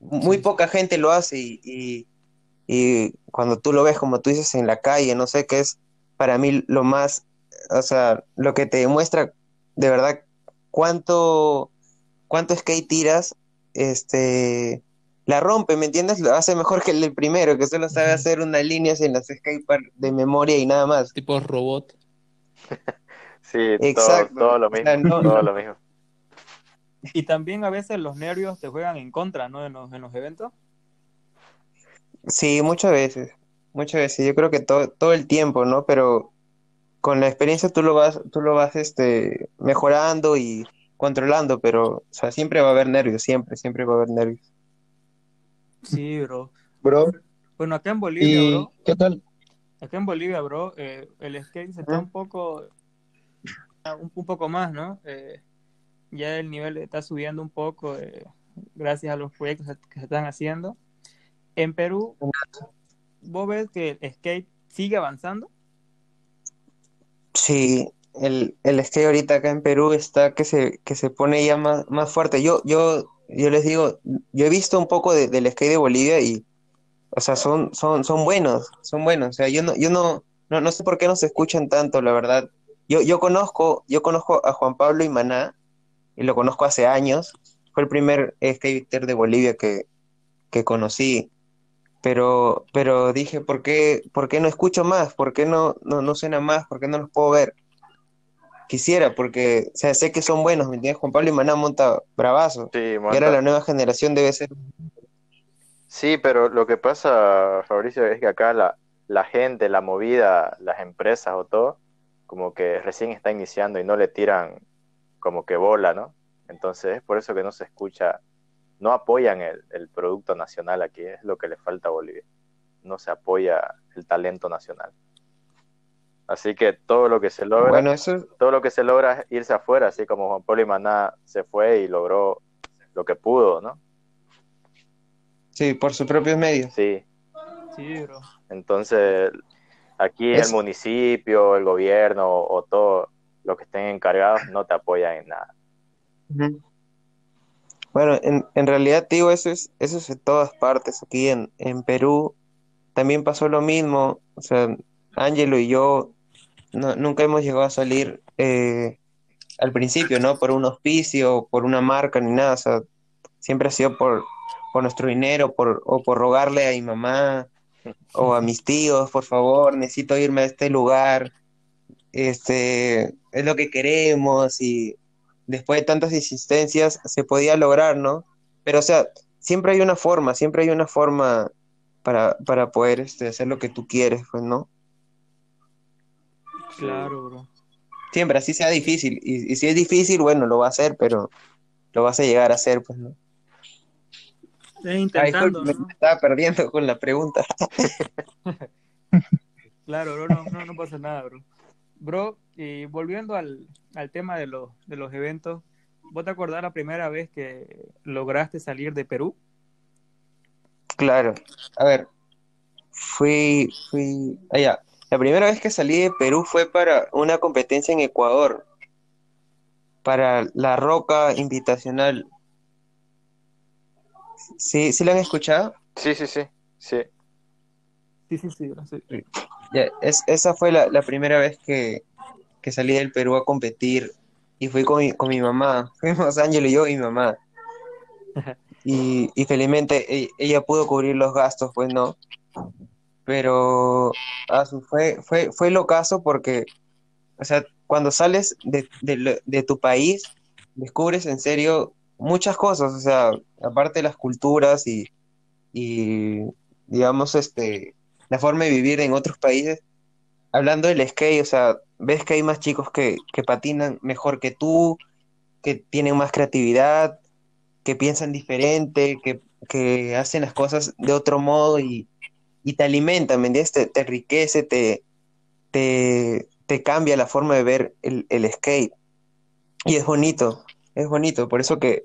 muy Sí. poca gente lo hace y, y, y cuando tú lo ves, como tú dices, en la calle, no sé, qué es para mí lo más, o sea, lo que te demuestra de verdad cuánto, cuánto skate tiras, este la rompe, ¿me entiendes? Lo hace mejor que el del primero, que solo sabe hacer unas líneas en las skatepark de memoria y nada más. Tipo robot. Sí, todo, Exacto. todo lo O sea, mismo, no- todo no- lo mismo. Y también a veces los nervios te juegan en contra, ¿no? En los, en los eventos. Sí, muchas veces, muchas veces. Yo creo que todo, todo el tiempo, ¿no? Pero con la experiencia tú lo vas, tú lo vas, este, mejorando y controlando, pero, o sea, siempre va a haber nervios, siempre, siempre va a haber nervios. Sí, bro. Bro, Bueno, acá en Bolivia, ¿y bro, qué tal? Acá en Bolivia, bro, eh, el skate se está un poco, un, un poco más, ¿no? Eh, ya el nivel está subiendo un poco eh, gracias a los proyectos que se están haciendo. En Perú, ¿vos ves que el skate sigue avanzando? Sí, el, el skate ahorita acá en Perú está que se, que se pone ya más, más fuerte. Yo, yo, yo les digo, yo he visto un poco de- del skate de Bolivia y, o sea, son, son, son buenos, son buenos. O sea, yo no, yo no, no, no sé por qué no se escuchan tanto, la verdad. Yo, yo conozco, yo conozco a Juan Pablo y Maná, y lo conozco hace años. Fue el primer skater de Bolivia que, que conocí. Pero, pero dije, ¿por qué, por qué no escucho más? ¿Por qué no, no, no suena más? ¿Por qué no los puedo ver? Quisiera, porque o sea, sé que son buenos, ¿me entiendes? Juan Pablo y Maná monta bravazo. Sí, Y monta- ahora la nueva generación debe ser Sí, pero lo que pasa, Fabricio, es que acá la, la gente, la movida, las empresas o todo, como que recién está iniciando y no le tiran como que bola, ¿no? Entonces es por eso que no se escucha, no apoyan el, el producto nacional aquí, es lo que le falta a Bolivia. No se apoya el talento nacional. Así que todo lo que se logra, Bueno, eso, todo lo que se logra es irse afuera, así como Juan Pablo y Maná se fue y logró lo que pudo, ¿no? Sí, por sus propios medios. Sí, Sí, bro. Entonces, aquí Es- el municipio, el gobierno o todo lo que estén encargados no te apoyan en nada. Bueno, en, en realidad, digo, eso es, eso es en todas partes. Aquí en, en Perú también pasó lo mismo. O sea, Ángelo y yo no- nunca hemos llegado a salir eh, al principio, ¿no? Por un auspicio, por una marca, ni nada. O sea, siempre ha sido por, por nuestro dinero, por, o por rogarle a mi mamá o a mis tíos, por favor, necesito irme a este lugar. Este, es lo que queremos y después de tantas insistencias se podía lograr, ¿no? Pero, o sea, siempre hay una forma, siempre hay una forma para, para poder este, hacer lo que tú quieres, pues, ¿no? Claro, bro. Siempre, así sea difícil. Y, y si es difícil, bueno, lo va a hacer, pero lo vas a llegar a hacer, pues, ¿no? Es Ay, intentando, me estaba perdiendo con la pregunta. Claro, bro, no, no, no pasa nada, bro. Bro, y volviendo al, al tema de los, de los eventos, ¿vos te acordás la primera vez que lograste salir de Perú? Claro. A ver, fui, fui, allá. La primera vez que salí de Perú fue para una competencia en Ecuador, para la Roca Invitacional. ¿Sí, sí la han escuchado? Sí, sí, sí, sí. Sí, sí, sí. Ya, es, esa fue la, la primera vez que, que salí del Perú a competir y fui con mi, con mi mamá. Fuimos Ángel y yo y mi mamá. Y, y felizmente e- ella pudo cubrir los gastos, pues no. Pero ah, fue, fue, fue locazo porque, o sea, cuando sales de, de, lo- de tu país, descubres en serio muchas cosas, o sea, aparte de las culturas y, y digamos, este, la forma de vivir en otros países. Hablando del skate, o sea, ves que hay más chicos que, que patinan mejor que tú, que tienen más creatividad, que piensan diferente, que, que hacen las cosas de otro modo y, y te alimentan, ¿me entiendes? Te, te enriquece, te, te, te cambia la forma de ver el, el skate. Y es bonito, es bonito. Por eso que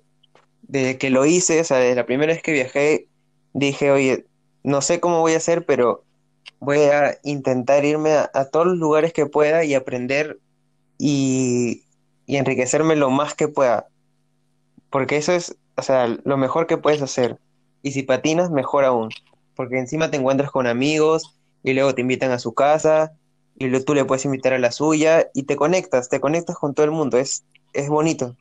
desde que lo hice, o sea, desde la primera vez que viajé, dije, oye, no sé cómo voy a hacer, pero voy a intentar irme a, todos los lugares que pueda y aprender y, y enriquecerme lo más que pueda. Porque eso es, o sea, lo mejor que puedes hacer. Y si patinas, mejor aún. Porque encima te encuentras con amigos y luego te invitan a su casa y luego tú le puedes invitar a la suya y te conectas, te conectas con todo el mundo. Es, es bonito.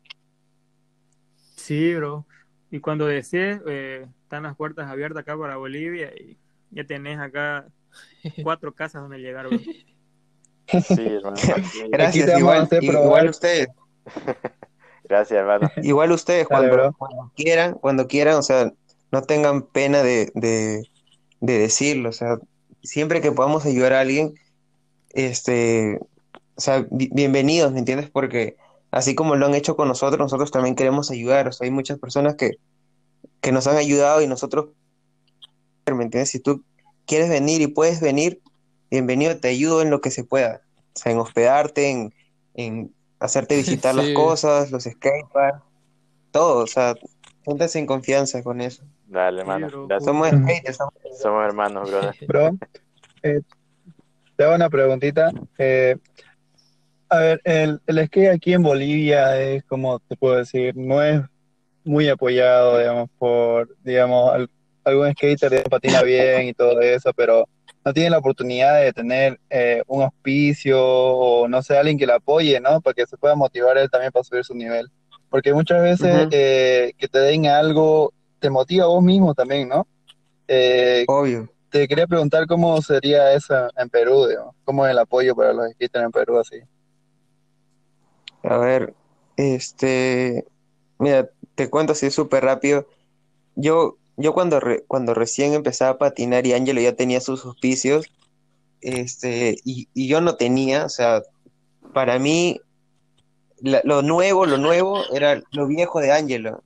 Sí, bro. Y cuando desees, eh, están las puertas abiertas acá para Bolivia y ya tenés acá cuatro casas donde llegar, bro. Sí, hermano. Gracias, igual, igual ustedes. Gracias, hermano. Igual ustedes, cuando, cuando quieran, cuando quieran, o sea, no tengan pena de, de, de decirlo, o sea, siempre que podamos ayudar a alguien, este, o sea, bi- bienvenidos, ¿me entiendes? Porque así como lo han hecho con nosotros, nosotros también queremos ayudar, o sea, hay muchas personas que, que nos han ayudado y nosotros, ¿me entiendes? Si tú quieres venir y puedes venir, bienvenido, te ayudo en lo que se pueda, o sea, en hospedarte, en, en hacerte visitar las cosas, los skateparks, todo, o sea, siéntase en confianza con eso. Dale, hermano. bro. Somos skaters, somos- Somos hermanos, brother. Bro, eh, te hago una preguntita. Eh, a ver, el, el skate aquí en Bolivia es, como te puedo decir, no es muy apoyado, digamos, por, digamos, al- algún skater patina bien y todo eso, pero no tiene la oportunidad de tener eh, un auspicio o, no sé, alguien que le apoye, ¿no? Para que se pueda motivar él también para subir su nivel. Porque muchas veces eh, que te den algo te motiva a vos mismo también, ¿no? Eh, Obvio. te quería preguntar cómo sería eso en Perú, digamos, cómo es el apoyo para los skaters en Perú así. A ver, este, mira, te cuento así súper rápido. Yo, yo cuando, re- cuando recién empezaba a patinar y Ángelo ya tenía sus auspicios, este, y, y yo no tenía, o sea, para mí la- lo nuevo, lo nuevo era lo viejo de Ángelo,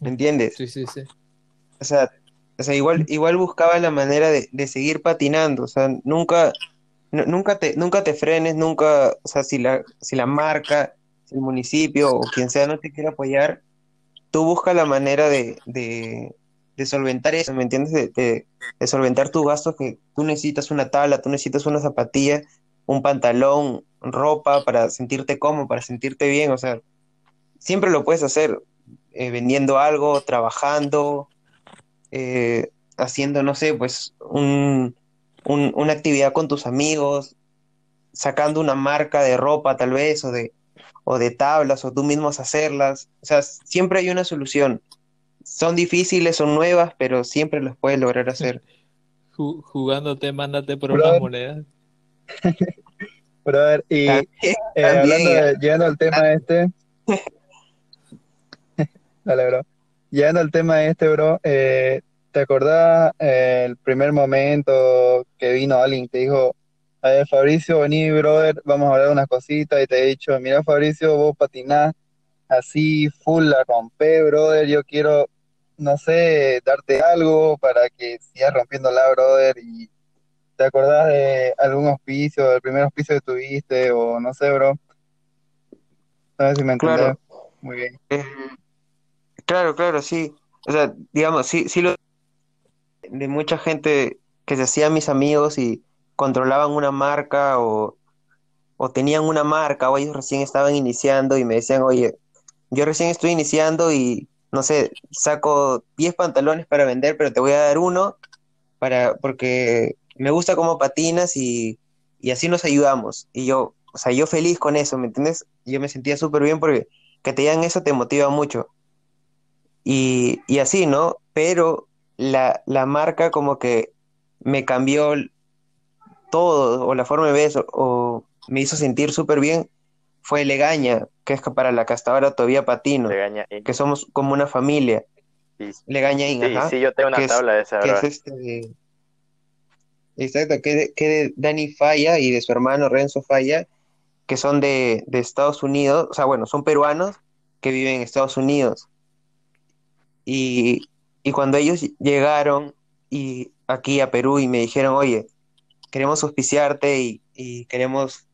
¿me entiendes? Sí, sí, sí. O sea, o sea, igual, igual buscaba la manera de, de seguir patinando, o sea, nunca, nu- nunca te, nunca te frenes, nunca, o sea, si la, si la marca, si el municipio o quien sea no te quiere apoyar, tú busca la manera de, de, solventar eso, ¿me entiendes? De, de- de solventar tus gastos que tú necesitas una tabla, tú necesitas una zapatilla, un pantalón, ropa para sentirte cómodo, para sentirte bien, o sea, siempre lo puedes hacer eh, vendiendo algo, trabajando, eh, haciendo, no sé, pues un, un- una actividad con tus amigos, sacando una marca de ropa tal vez, o de, o de tablas, o tú mismos hacerlas. O sea, siempre hay una solución. Son difíciles, son nuevas, pero siempre las puedes lograr hacer. Ju- Jugándote, mándate por Brother. unas monedas. Ver, y También, eh, también, hablando de, llegando al tema este, dale, bro. Llegando al tema este, bro, eh, ¿te acordás eh, el primer momento que vino alguien te dijo, a ver, Fabricio, vení, brother, vamos a hablar unas cositas y te he dicho, mira, Fabricio, vos patinás así, full la rompé, brother, yo quiero, no sé, darte algo para que sigas rompiéndola, brother, y ¿te acordás de algún auspicio, del primer auspicio que tuviste, o no sé, bro? No sé si me entendés. claro. Muy bien. Eh, claro, claro, sí. O sea, digamos, sí, sí lo de mucha gente que se hacían mis amigos y controlaban una marca o, o tenían una marca o ellos recién estaban iniciando y me decían, oye, yo recién estoy iniciando y no sé, saco 10 pantalones para vender, pero te voy a dar uno para, porque me gusta cómo patinas y, y así nos ayudamos. Y yo, o sea, yo feliz con eso, ¿me entiendes? Yo me sentía súper bien porque que te digan eso te motiva mucho. Y, y así, ¿no? Pero la, la marca como que me cambió todo, o la forma de ver, o, o me hizo sentir súper bien, fue Legaña, que es para la que hasta ahora todavía patino, Legaña que somos como una familia. Y- Legaña Inc., Sí, sí, yo tengo una es, tabla de esa, que es este exacto, que de, que de Dani Falla y de su hermano Renzo Falla, que son de, de Estados Unidos, o sea, bueno, son peruanos que viven en Estados Unidos. Y, y cuando ellos llegaron y aquí a Perú y me dijeron, oye, queremos auspiciarte y, y queremos,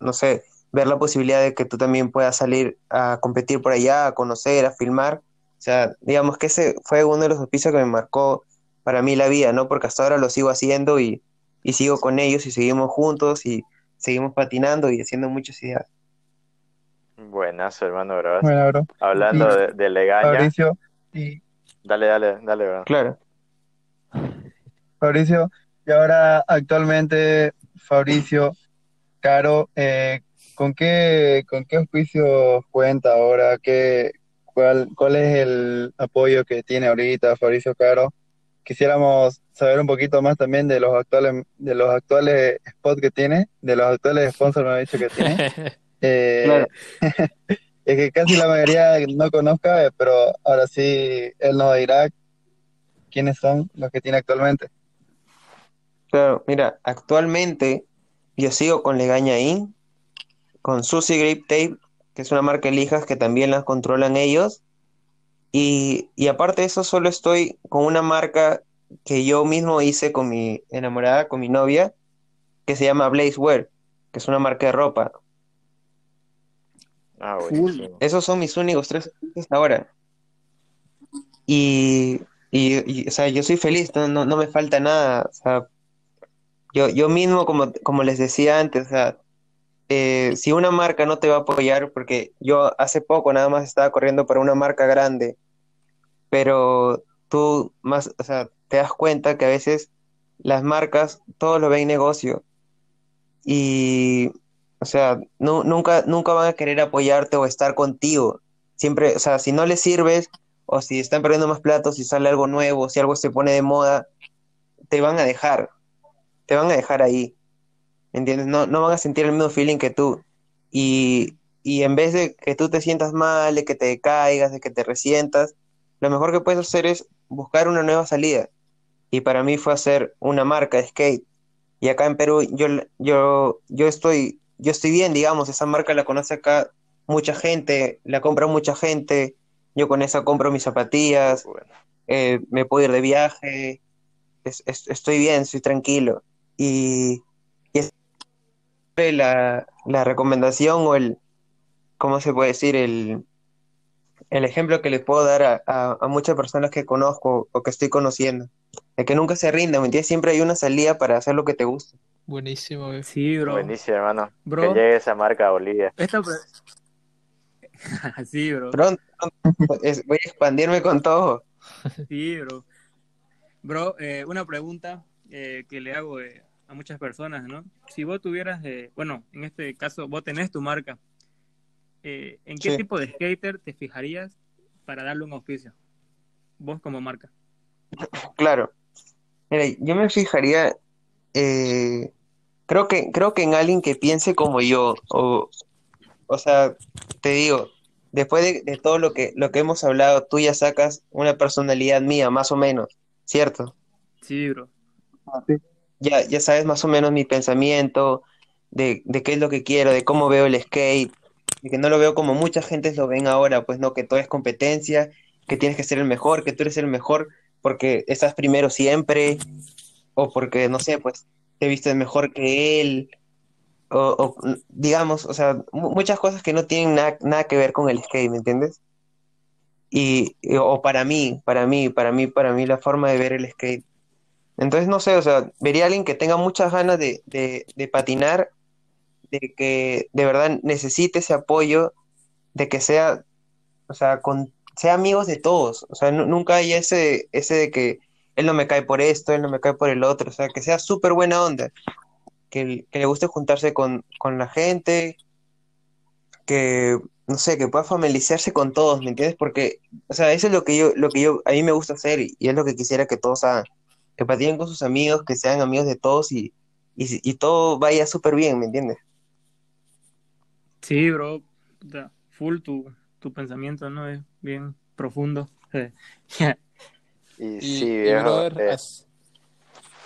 no sé, ver la posibilidad de que tú también puedas salir a competir por allá, a conocer, a filmar. O sea, digamos que ese fue uno de los auspicios que me marcó para mí la vida, ¿no? Porque hasta ahora lo sigo haciendo y, y sigo con ellos y seguimos juntos y seguimos patinando y haciendo muchas ideas. Buenazo, hermano, bro. Bueno, bro. Hablando Y de, de Legaña, Fabricio, y dale, dale, dale, bro. Claro. Fabricio, y ahora actualmente, Fabricio, Caro, eh, ¿con qué, con qué auspicio cuenta ahora? ¿Qué, cuál, cuál es el apoyo que tiene ahorita Fabricio Caro? Quisiéramos saber un poquito más también de los actuales, de los actuales spots que tiene, de los actuales sponsors, me ha dicho que tiene. Eh, Claro. es que casi la mayoría no conozca, eh, pero ahora sí él nos dirá quiénes son los que tiene actualmente. Claro, mira, actualmente yo sigo con Legaña Inc., con Susie Grip Tape, que es una marca de lijas que también las controlan ellos. Y, y aparte de eso, solo estoy con una marca que yo mismo hice con mi enamorada, con mi novia, que se llama Blazewear, que es una marca de ropa. Ah, buenísimo. Esos son mis únicos tres hasta ahora. Y, y, y, o sea, yo soy feliz, no, no, no me falta nada. O sea, yo, yo mismo, como, como les decía antes, o sea, eh, si una marca no te va a apoyar, porque yo hace poco nada más estaba corriendo para una marca grande, pero tú más, o sea, te das cuenta que a veces las marcas todos lo ven negocio y, o sea, nu- nunca, nunca van a querer apoyarte o estar contigo. siempre, o sea, si no les sirves, o si están perdiendo más platos, si sale algo nuevo, si algo se pone de moda, te van a dejar, te van a dejar ahí, ¿entiendes? No, no van a sentir el mismo feeling que tú. Y, y en vez de que tú te sientas mal, de que te caigas, de que te resientas, lo mejor que puedes hacer es buscar una nueva salida. Y para mí fue hacer una marca de skate. Y acá en Perú yo, yo, yo estoy, yo estoy bien, digamos, esa marca la conoce acá mucha gente, la compra mucha gente, yo con esa compro mis zapatillas, Bueno, eh, me puedo ir de viaje, es- es- estoy bien, estoy tranquilo. Y, y es la, la recomendación o el, ¿cómo se puede decir? El, el ejemplo que les puedo dar a, a- a muchas personas que conozco o que estoy conociendo, de que nunca se rindan, ¿me entiendes? Siempre hay una salida para hacer lo que te gusta. Buenísimo, güey. Sí, bro. buenísimo, hermano. Bro. Que llegue esa marca a Bolivia. Esta Sí, bro. Pronto, voy a expandirme con todo. Sí, bro. Bro, eh, una pregunta eh, que le hago eh, a muchas personas, ¿no? Si vos tuvieras, eh, bueno, en este caso, vos tenés tu marca, eh, ¿en qué Sí. tipo de skater te fijarías para darle un auspicio? Vos como marca. Claro. Mira, yo me fijaría, eh, creo que, creo que en alguien que piense como yo, o, o sea, te digo, después de, de todo lo que, lo que hemos hablado, tú ya sacas una personalidad mía, más o menos, ¿cierto? Sí, bro. Ya, ya sabes más o menos mi pensamiento, de, de qué es lo que quiero, de cómo veo el skate, y que no lo veo como mucha gente lo ven ahora, pues no, que todo es competencia, que tienes que ser el mejor, que tú eres el mejor porque estás primero siempre, o porque, no sé, pues te vistes mejor que él, o, o, digamos, o sea, mu- muchas cosas que no tienen nada, nada que ver con el skate, ¿me entiendes? Y, y- o para mí, para mí, para mí, para mí, la forma de ver el skate. Entonces, no sé, o sea, vería a alguien que tenga muchas ganas de, de, de patinar, de que de verdad necesite ese apoyo, de que sea, o sea, con, sea amigos de todos, o sea, nu- nunca hay ese, ese de que él no me cae por esto, él no me cae por el otro, o sea, que sea súper buena onda, que, le guste juntarse con, la gente, que, no sé, que pueda familiarizarse con todos, ¿me entiendes? Porque, o sea, eso es lo que yo, lo que yo, a mí me gusta hacer y, es lo que quisiera que todos hagan, que patinen con sus amigos, que sean amigos de todos y, y, todo vaya súper bien, ¿me entiendes? Sí, bro. Full tu, tu pensamiento, ¿no? Es bien profundo. Y, Y, sí, y, viejo. brother, eh, as-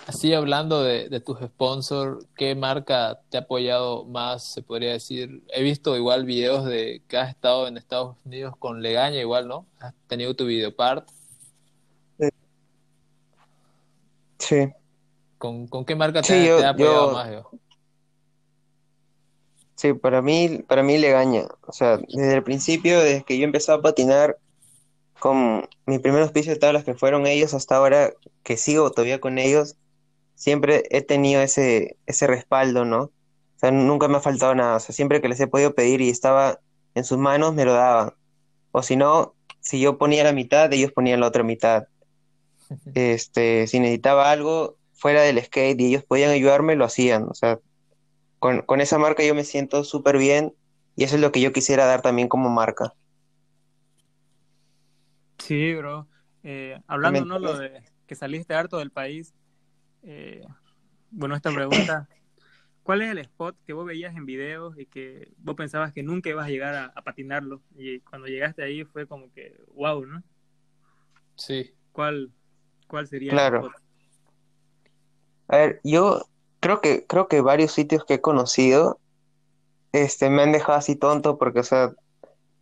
así hablando de, de tus sponsors, ¿qué marca te ha apoyado más, se podría decir? He visto igual videos de que has estado en Estados Unidos con Legaña, igual, ¿no? Has tenido tu videopart. Sí. ¿Con, con qué marca te, Sí, ha- yo- te ha apoyado yo- más, yo? Sí, para mí, para mí Legaña. O sea, desde el principio, desde que yo empecé a patinar con mis primeros pisos de tablas que fueron ellos hasta ahora, que sigo todavía con ellos, siempre he tenido ese, ese respaldo, ¿no? O sea, nunca me ha faltado nada. O sea, siempre que les he podido pedir y estaba en sus manos, me lo daban. O si no, si yo ponía la mitad, ellos ponían la otra mitad. Este, si necesitaba algo fuera del skate y ellos podían ayudarme, lo hacían. O sea, con, con esa marca yo me siento súper bien y eso es lo que yo quisiera dar también como marca. Sí, bro. Eh, hablando, ¿no? Lo de que saliste harto del país. eh, bueno, esta pregunta. ¿Cuál es el spot que vos veías en videos y que vos pensabas que nunca ibas a llegar a, a patinarlo? Y cuando llegaste ahí fue como que, wow, ¿no? Sí. ¿Cuál, cuál sería Claro. el spot? A ver, yo creo que, creo que varios sitios que he conocido, este, me han dejado así tonto porque, o sea,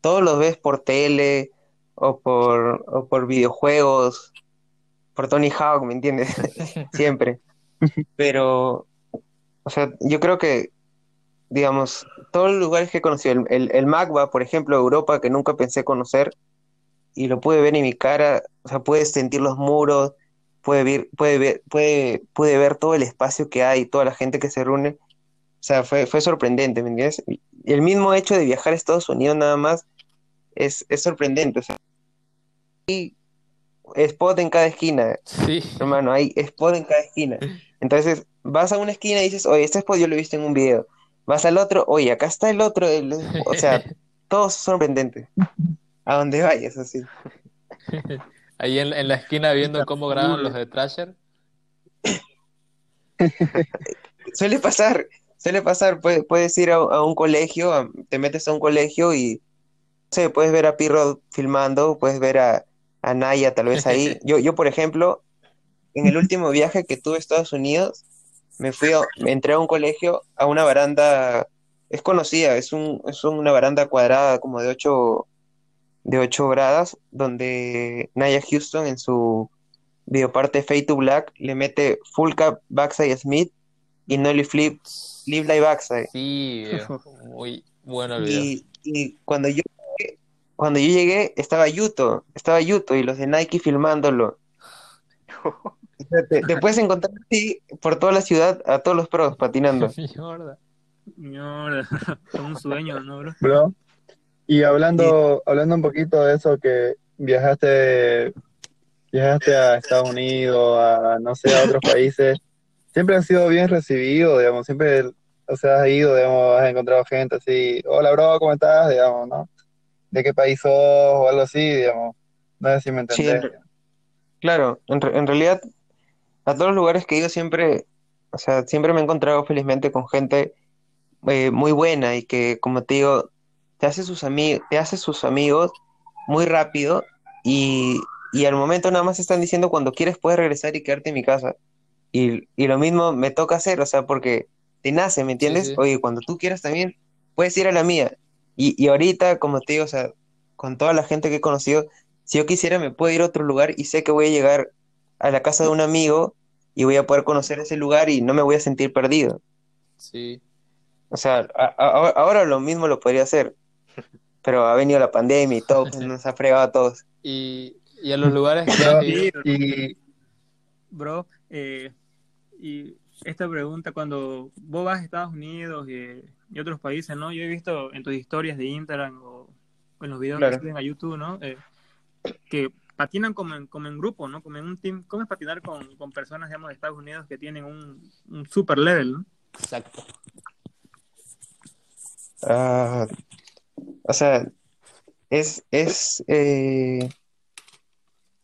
todos los ves por tele o por, o por videojuegos, por Tony Hawk, ¿me entiendes? Siempre. Pero, o sea, yo creo que, digamos, todos los lugares que he conocido, el, el, el Magba, por ejemplo, Europa, que nunca pensé conocer, y lo pude ver en mi cara, o sea, puedes sentir los muros, puede ver, puede ver, puede, pude ver todo el espacio que hay, toda la gente que se reúne. O sea, fue, fue sorprendente, ¿me entiendes? Y el mismo hecho de viajar a Estados Unidos nada más es, es sorprendente. O sea, hay spot en cada esquina, Sí. hermano, hay spot en cada esquina. Entonces, vas a una esquina y dices, oye, este spot yo lo he visto en un video. Vas al otro, oye, acá está el otro. el- O sea, todo es sorprendente. a donde vayas, así. Ahí en, en la esquina viendo cómo graban los de Trasher. Suele pasar, suele pasar, puedes, puedes ir a, a un colegio, a- te metes a un colegio y, no sé, puedes ver a Pirro filmando, puedes ver a, a Naya tal vez ahí. Yo, yo, por ejemplo, en el último viaje que tuve a Estados Unidos, me fui a- me entré a un colegio, a una baranda, es conocida, es un, es una baranda cuadrada como de ocho, de ocho gradas, donde Naya Houston en su videoparte Fade to Black le mete full cap backside Smith y Nollie Flip, Live Like Backside. Sí, muy bueno el video. Y, y cuando yo cuando yo llegué estaba Yuto, estaba Yuto y los de Nike filmándolo. Puedes encontrar así por toda la ciudad a todos los pros patinando. Mierda. Mierda, es un sueño, ¿no, bro? Bro, y hablando, hablando un poquito de eso que viajaste, viajaste a Estados Unidos, a no sé, a otros países, siempre has sido bien recibido, digamos, siempre, o sea, has ido, digamos, has encontrado gente así, hola bro, ¿cómo estás? Digamos, ¿no? ¿De qué país sos? o algo así, digamos, no sé si me Sí, entendés. en- claro, en, re- en realidad a todos los lugares que he ido siempre, o sea, siempre me he encontrado felizmente con gente eh, muy buena y que, como te digo, te hace sus amigos, te hace sus amigos muy rápido y, y al momento nada más están diciendo cuando quieres puedes regresar y quedarte en mi casa. Y, y lo mismo me toca hacer, o sea, porque te nace, ¿me Sí, entiendes? sí. Oye, cuando tú quieras también puedes ir a la mía. Y, y ahorita, como te digo, o sea, con toda la gente que he conocido, si yo quisiera me puedo ir a otro lugar y sé que voy a llegar a la casa de un amigo y voy a poder conocer ese lugar y no me voy a sentir perdido. Sí. O sea, a- a- ahora lo mismo lo podría hacer, pero ha venido la pandemia y todo, pues, nos ha fregado a todos. Y, y a los lugares que Bro, ido. y Bro, eh, y esta pregunta, cuando vos vas a Estados Unidos y, y otros países, ¿no? Yo he visto en tus historias de Instagram o en los videos Claro. que suben a YouTube, ¿no? Eh, que patinan como en, como en grupo, ¿no? Como en un team. ¿Cómo es patinar con, con personas, digamos, de Estados Unidos que tienen un, un super level, ¿no? Exacto. Ah, o sea, es, es, eh,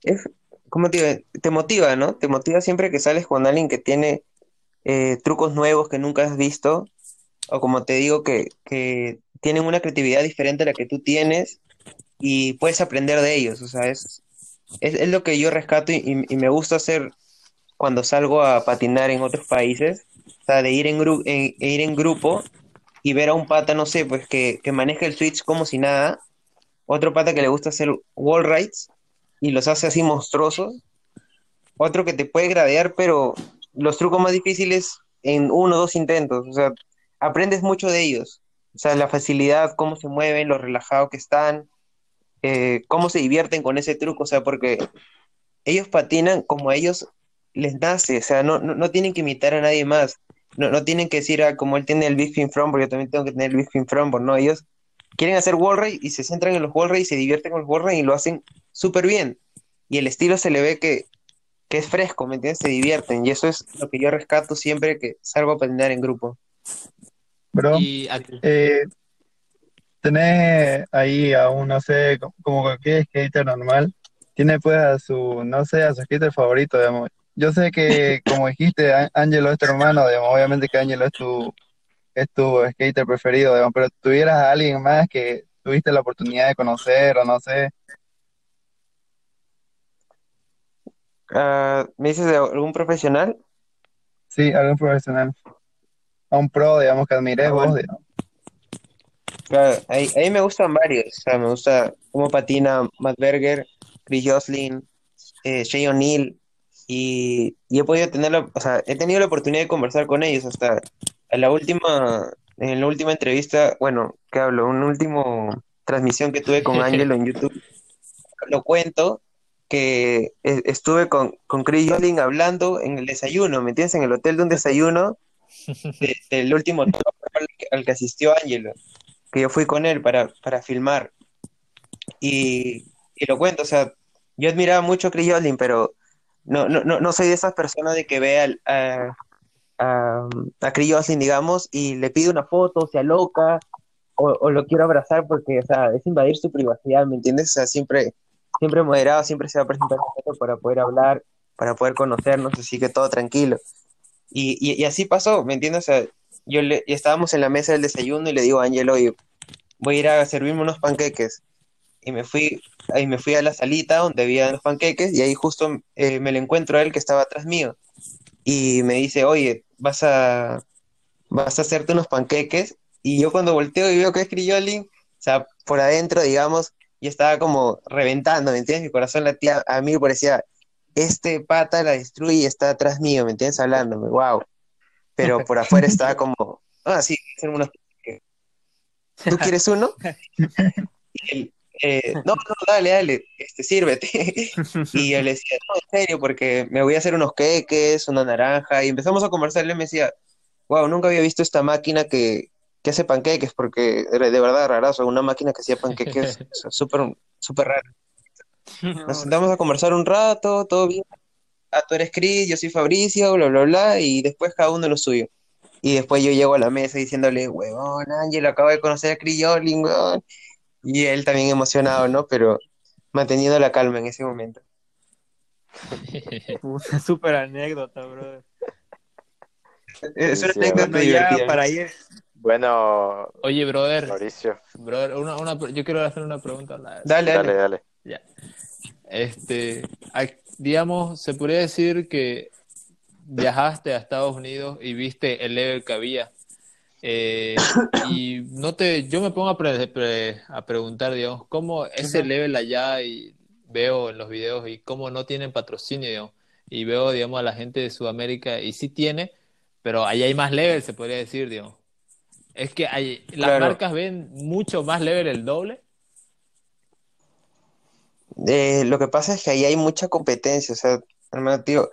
es, ¿cómo te digo? Te motiva, ¿no? Te motiva siempre que sales con alguien que tiene eh, trucos nuevos que nunca has visto, o como te digo, que, que tienen una creatividad diferente a la que tú tienes y puedes aprender de ellos, o sea, es, es, lo que yo rescato y, y- me gusta hacer cuando salgo a patinar en otros países, o sea, de ir en- e ir en grupo y ver a un pata, no sé, pues que, que maneja el Switch como si nada, otro pata que le gusta hacer wall rides y los hace así monstruosos, otro que te puede gradear, pero los trucos más difíciles en uno o dos intentos, o sea, aprendes mucho de ellos, o sea, la facilidad, cómo se mueven, lo relajados que están, eh, cómo se divierten con ese truco, o sea, porque ellos patinan como a ellos les nace, o sea, no, no, no tienen que imitar a nadie más, no, no tienen que decir, ah, como él tiene el Big Fin Frontboard, yo también tengo que tener el Big Fin Frontboard, no, ellos quieren hacer wall ride y se centran en los wall ride y se divierten con los wall ride y lo hacen súper bien, y el estilo se le ve que, que es fresco, ¿me entiendes? Se divierten, y eso es lo que yo rescato siempre que salgo a patinar en grupo. bro, Y eh, tenés ahí a un, no sé, co- como cualquier skater normal, tiene pues a su, no sé, a su skater favorito, digamos. Yo sé que, como dijiste, Ángelo es tu hermano, digamos, obviamente que Ángelo es tu, es tu skater preferido, digamos, pero tuvieras a alguien más que tuviste la oportunidad de conocer o no sé, Ah, ¿me dices de algún profesional? sí, algún profesional, a un pro, digamos, que admires Ah, vos, bueno. digamos. Claro, ahí, ahí me gustan varios, o sea, me gusta cómo patina Matt Berger, Chris Joslin, eh, Shay O'Neill, y, y he podido tener la, o sea, he tenido la oportunidad de conversar con ellos hasta en la última, en la última entrevista, bueno, ¿qué hablo? Una última transmisión que tuve con Angelo en YouTube, lo cuento, que eh, estuve con, con Chris Joslin hablando en el desayuno, ¿me entiendes? En el hotel de un desayuno de- del último al que, al que asistió Angelo, que yo fui con él para, para filmar. Y, y lo cuento, o sea, yo admiraba mucho a Chris Joslin, pero no, no, no, no soy de esas personas de que vea al- a, a, a Chris Joslin, digamos, y le pide una foto, se aloca, o, o lo quiero abrazar porque, o sea, es invadir su privacidad, ¿me entiendes? O sea, siempre, siempre moderado, siempre se va a presentar para poder hablar, para poder conocernos, así que todo tranquilo. Y, y, así pasó, ¿me entiendes? O sea, yo le, estábamos en la mesa del desayuno y le digo a Ángel, oye, voy a ir a servirme unos panqueques. Y me fui, y me fui a la salita donde había los panqueques y ahí justo eh, me lo encuentro a él que estaba atrás mío. Y me dice, oye, vas a, vas a hacerte unos panqueques. Y yo cuando volteo y veo que es Criolin, o sea, por adentro, digamos, y estaba como reventando, ¿me entiendes? Mi corazón latía, a mí me parecía, este pata la destruye y está atrás mío, ¿me entiendes? Hablándome, wow. Pero por afuera estaba como, ah, sí, unos. ¿Tú quieres uno? Y él, eh, no, no, dale, dale, este, sírvete. Y yo le decía, no, en serio, porque me voy a hacer unos queques, una naranja. Y empezamos a conversar. Y él me decía, wow, nunca había visto esta máquina que, que hace panqueques, porque era de verdad rarazo, una máquina que hacía panqueques, o sea, súper, súper raro. Nos sentamos a conversar un rato, todo bien. Ah, tú eres Chris, yo soy Fabricio, bla, bla, bla, y después cada uno lo suyo. Y después yo llego a la mesa diciéndole, huevón, Ángel, acabo de conocer a Chris Yoling, huevón. Y él también emocionado, ¿no? Pero manteniendo la calma en ese momento. Una súper anécdota, brother. Es una sí, anécdota Bueno, ya para ir, Bueno, Oye, brother, Mauricio, brother, una, una, yo quiero hacer una pregunta. la- Dale, dale, dale. dale. Ya. Este, digamos, se podría decir que viajaste a Estados Unidos y viste el level que había. Eh, y no te, yo me pongo a, pre- pre- a preguntar, digamos, cómo ese level allá y veo en los videos y cómo no tienen patrocinio, digamos, y veo, digamos, a la gente de Sudamérica y sí tiene, pero allá hay más level, se podría decir, digamos. Es que hay, las Claro. marcas ven mucho más level el doble. Eh, lo que pasa es que ahí hay mucha competencia, o sea, hermano, tío,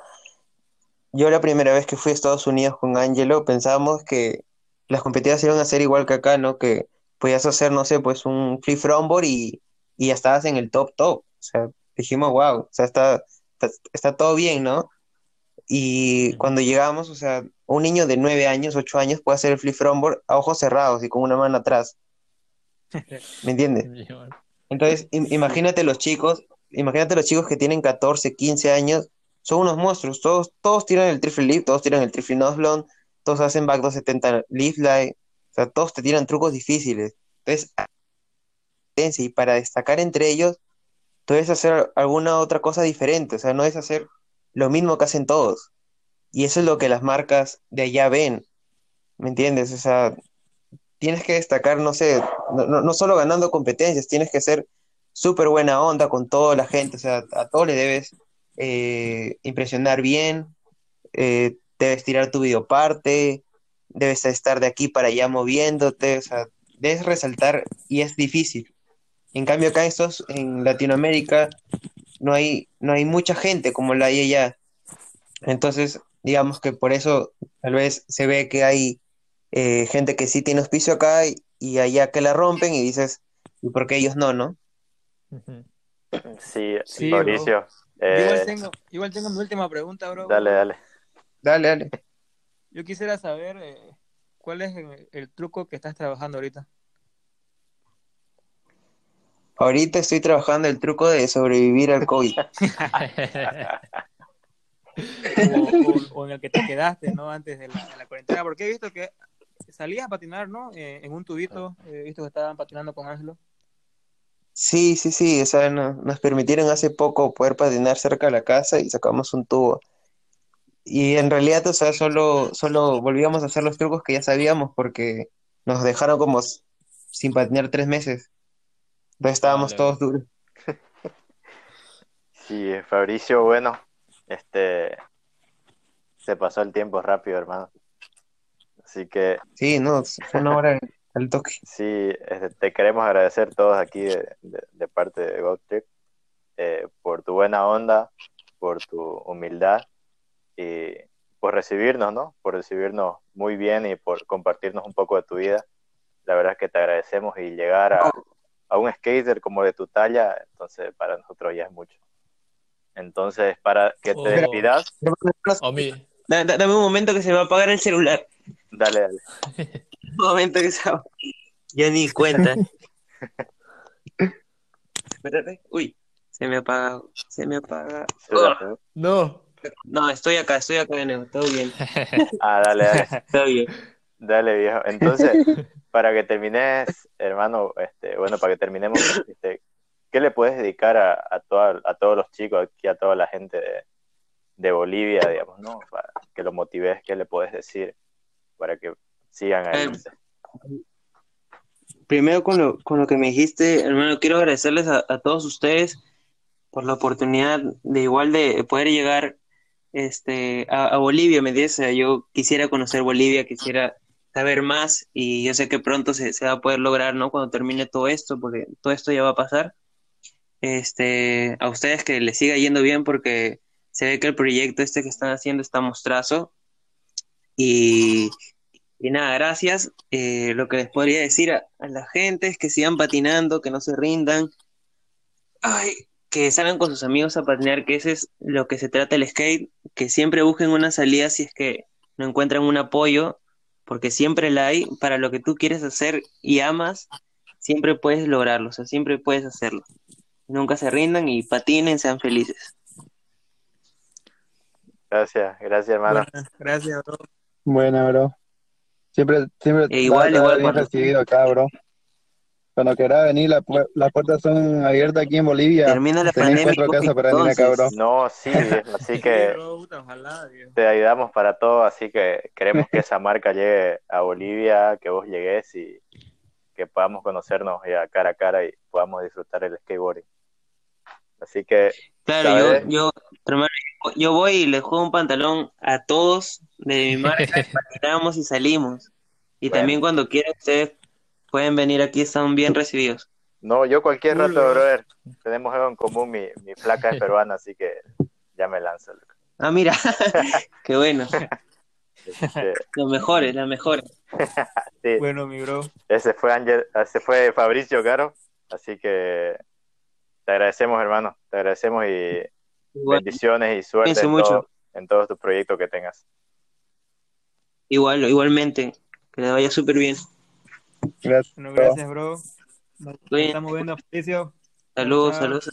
yo la primera vez que fui a Estados Unidos con Angelo pensábamos que las competidas iban a ser igual que acá, ¿no? Que podías hacer, no sé, pues un free frontboard y, y ya estabas en el top top, o sea, dijimos, wow, o sea, está, está, está todo bien, ¿no? Y cuando llegamos, o sea, un niño de nueve años, ocho años puede hacer el flip frontboard a ojos cerrados y con una mano atrás, ¿me entiendes? Entonces, im- imagínate los chicos, imagínate los chicos que tienen 14, 15 años, son unos monstruos, todos, todos tiran el triple leap, todos tiran el triple nose todos hacen back 270 leaf line, o sea, todos te tiran trucos difíciles. Entonces, y para destacar entre ellos, tú debes hacer alguna otra cosa diferente, o sea, no debes hacer lo mismo que hacen todos. Y eso es lo que las marcas de allá ven, ¿me entiendes? O sea, tienes que destacar, no sé, no, no, solo ganando competencias, tienes que ser súper buena onda con toda la gente, o sea, a todos le debes eh, impresionar bien, eh, debes tirar tu videoparte, debes estar de aquí para allá moviéndote, o sea, debes resaltar y es difícil. En cambio acá estos, en Latinoamérica no hay, no hay mucha gente como la hay allá. Entonces, digamos que por eso tal vez se ve que hay eh, gente que sí tiene auspicio acá y, y allá que la rompen y dices, ¿y por qué ellos no, no? Sí, Sí, Mauricio. Eh, igual tengo, igual tengo mi última pregunta, bro. dale, dale. Dale, dale. Yo quisiera saber eh, cuál es el, el truco que estás trabajando ahorita. Ahorita estoy trabajando el truco de sobrevivir al COVID. O, o- o en el que te quedaste, ¿no? Antes de la, de la cuarentena. Porque he visto que salías a patinar, ¿no? Eh, en un tubito. He visto que estaban patinando con Ángelo. Sí, sí, sí, o sea, no- nos permitieron hace poco poder patinar cerca de la casa y sacamos un tubo. Y en realidad, o sea, solo, solo volvíamos a hacer los trucos que ya sabíamos porque nos dejaron como sin patinar tres meses. Entonces estábamos Vale. todos duros. Sí, Fabricio, bueno, este se pasó el tiempo rápido, hermano. Así que Sí, no, fue una hora al toque. sí, este, te queremos agradecer todos aquí de, de- de parte de GoTrip eh, por tu buena onda, por tu humildad y por recibirnos, ¿no? Por recibirnos muy bien y por compartirnos un poco de tu vida. La verdad es que te agradecemos y llegar a, a un skater como de tu talla, entonces para nosotros ya es mucho. Entonces, para que te Oh. despidas, Omi, Da- da- Dame un momento que se me va a apagar el celular. dale, dale. Un momento que se va. Ya ni cuenta. Espérate. Uy, se me apaga. Se me apaga. Pegó. No. No, estoy acá, estoy acá de nuevo. Todo bien, Ah, dale, dale. todo bien. Dale, viejo. Entonces, para que termines, hermano, este, bueno, para que terminemos, este, ¿qué le puedes dedicar a, a, toda- a todos los chicos aquí, a toda la gente de, de Bolivia, digamos, ¿no? Para que los motives, ¿qué le puedes decir para que sigan? Eh, Primero con lo, con lo que me dijiste, hermano, quiero agradecerles a, a todos ustedes por la oportunidad de igual de poder llegar este, a, a Bolivia, ¿me sea, yo quisiera conocer Bolivia, quisiera saber más y yo sé que pronto se, se va a poder lograr, ¿no? Cuando termine todo esto, porque todo esto ya va a pasar. Este, a ustedes que les siga yendo bien porque se ve que el proyecto este que están haciendo está mostrazo y, y nada, gracias. Eh, lo que les podría decir a, a la gente es que sigan patinando, que no se rindan. Ay, que salgan con sus amigos a patinar, que ese es lo que se trata el skate, que siempre busquen una salida si es que no encuentran un apoyo, porque siempre la hay para lo que tú quieres hacer y amas, siempre puedes lograrlo, o sea, siempre puedes hacerlo. Nunca se rindan y patinen, sean felices. Gracias, gracias, hermano. Bueno, gracias, bro. Bueno, bro. Siempre, siempre E igual, igual, bien cuando- recibido acá, bro. Cuando quieras venir, la pu- las puertas son abiertas aquí en Bolivia. Termina la Tenés pandemia. cuatro casas para venir acá, bro. entonces. No, sí, así Sí, que te ayudamos para todo, así que queremos que esa marca llegue a Bolivia, que vos llegues y que podamos conocernos ya cara a cara y podamos disfrutar el skateboarding. Así que Claro, yo, yo, yo- voy y les juego un pantalón a todos de mi marca, y patinamos y salimos. Y Bueno. también cuando quieran ustedes pueden venir aquí, están bien recibidos. No, yo cualquier rato, bro. brother. Tenemos algo en común, mi, mi flaca es peruana, así que ya me lanzo. loco. Ah, mira, qué bueno. Este, Los mejores, las mejores. sí, Bueno, mi bro. ese fue Ángel, ese fue Fabricio Caro, así que te agradecemos, hermano, te agradecemos y Igual, bendiciones y suerte en mucho. todo, en todos tus proyectos que tengas. igual, igualmente. Que les vaya súper bien. Gracias. Bueno, gracias, bro. Nos estamos viendo, Patricio. Saludos, saludos.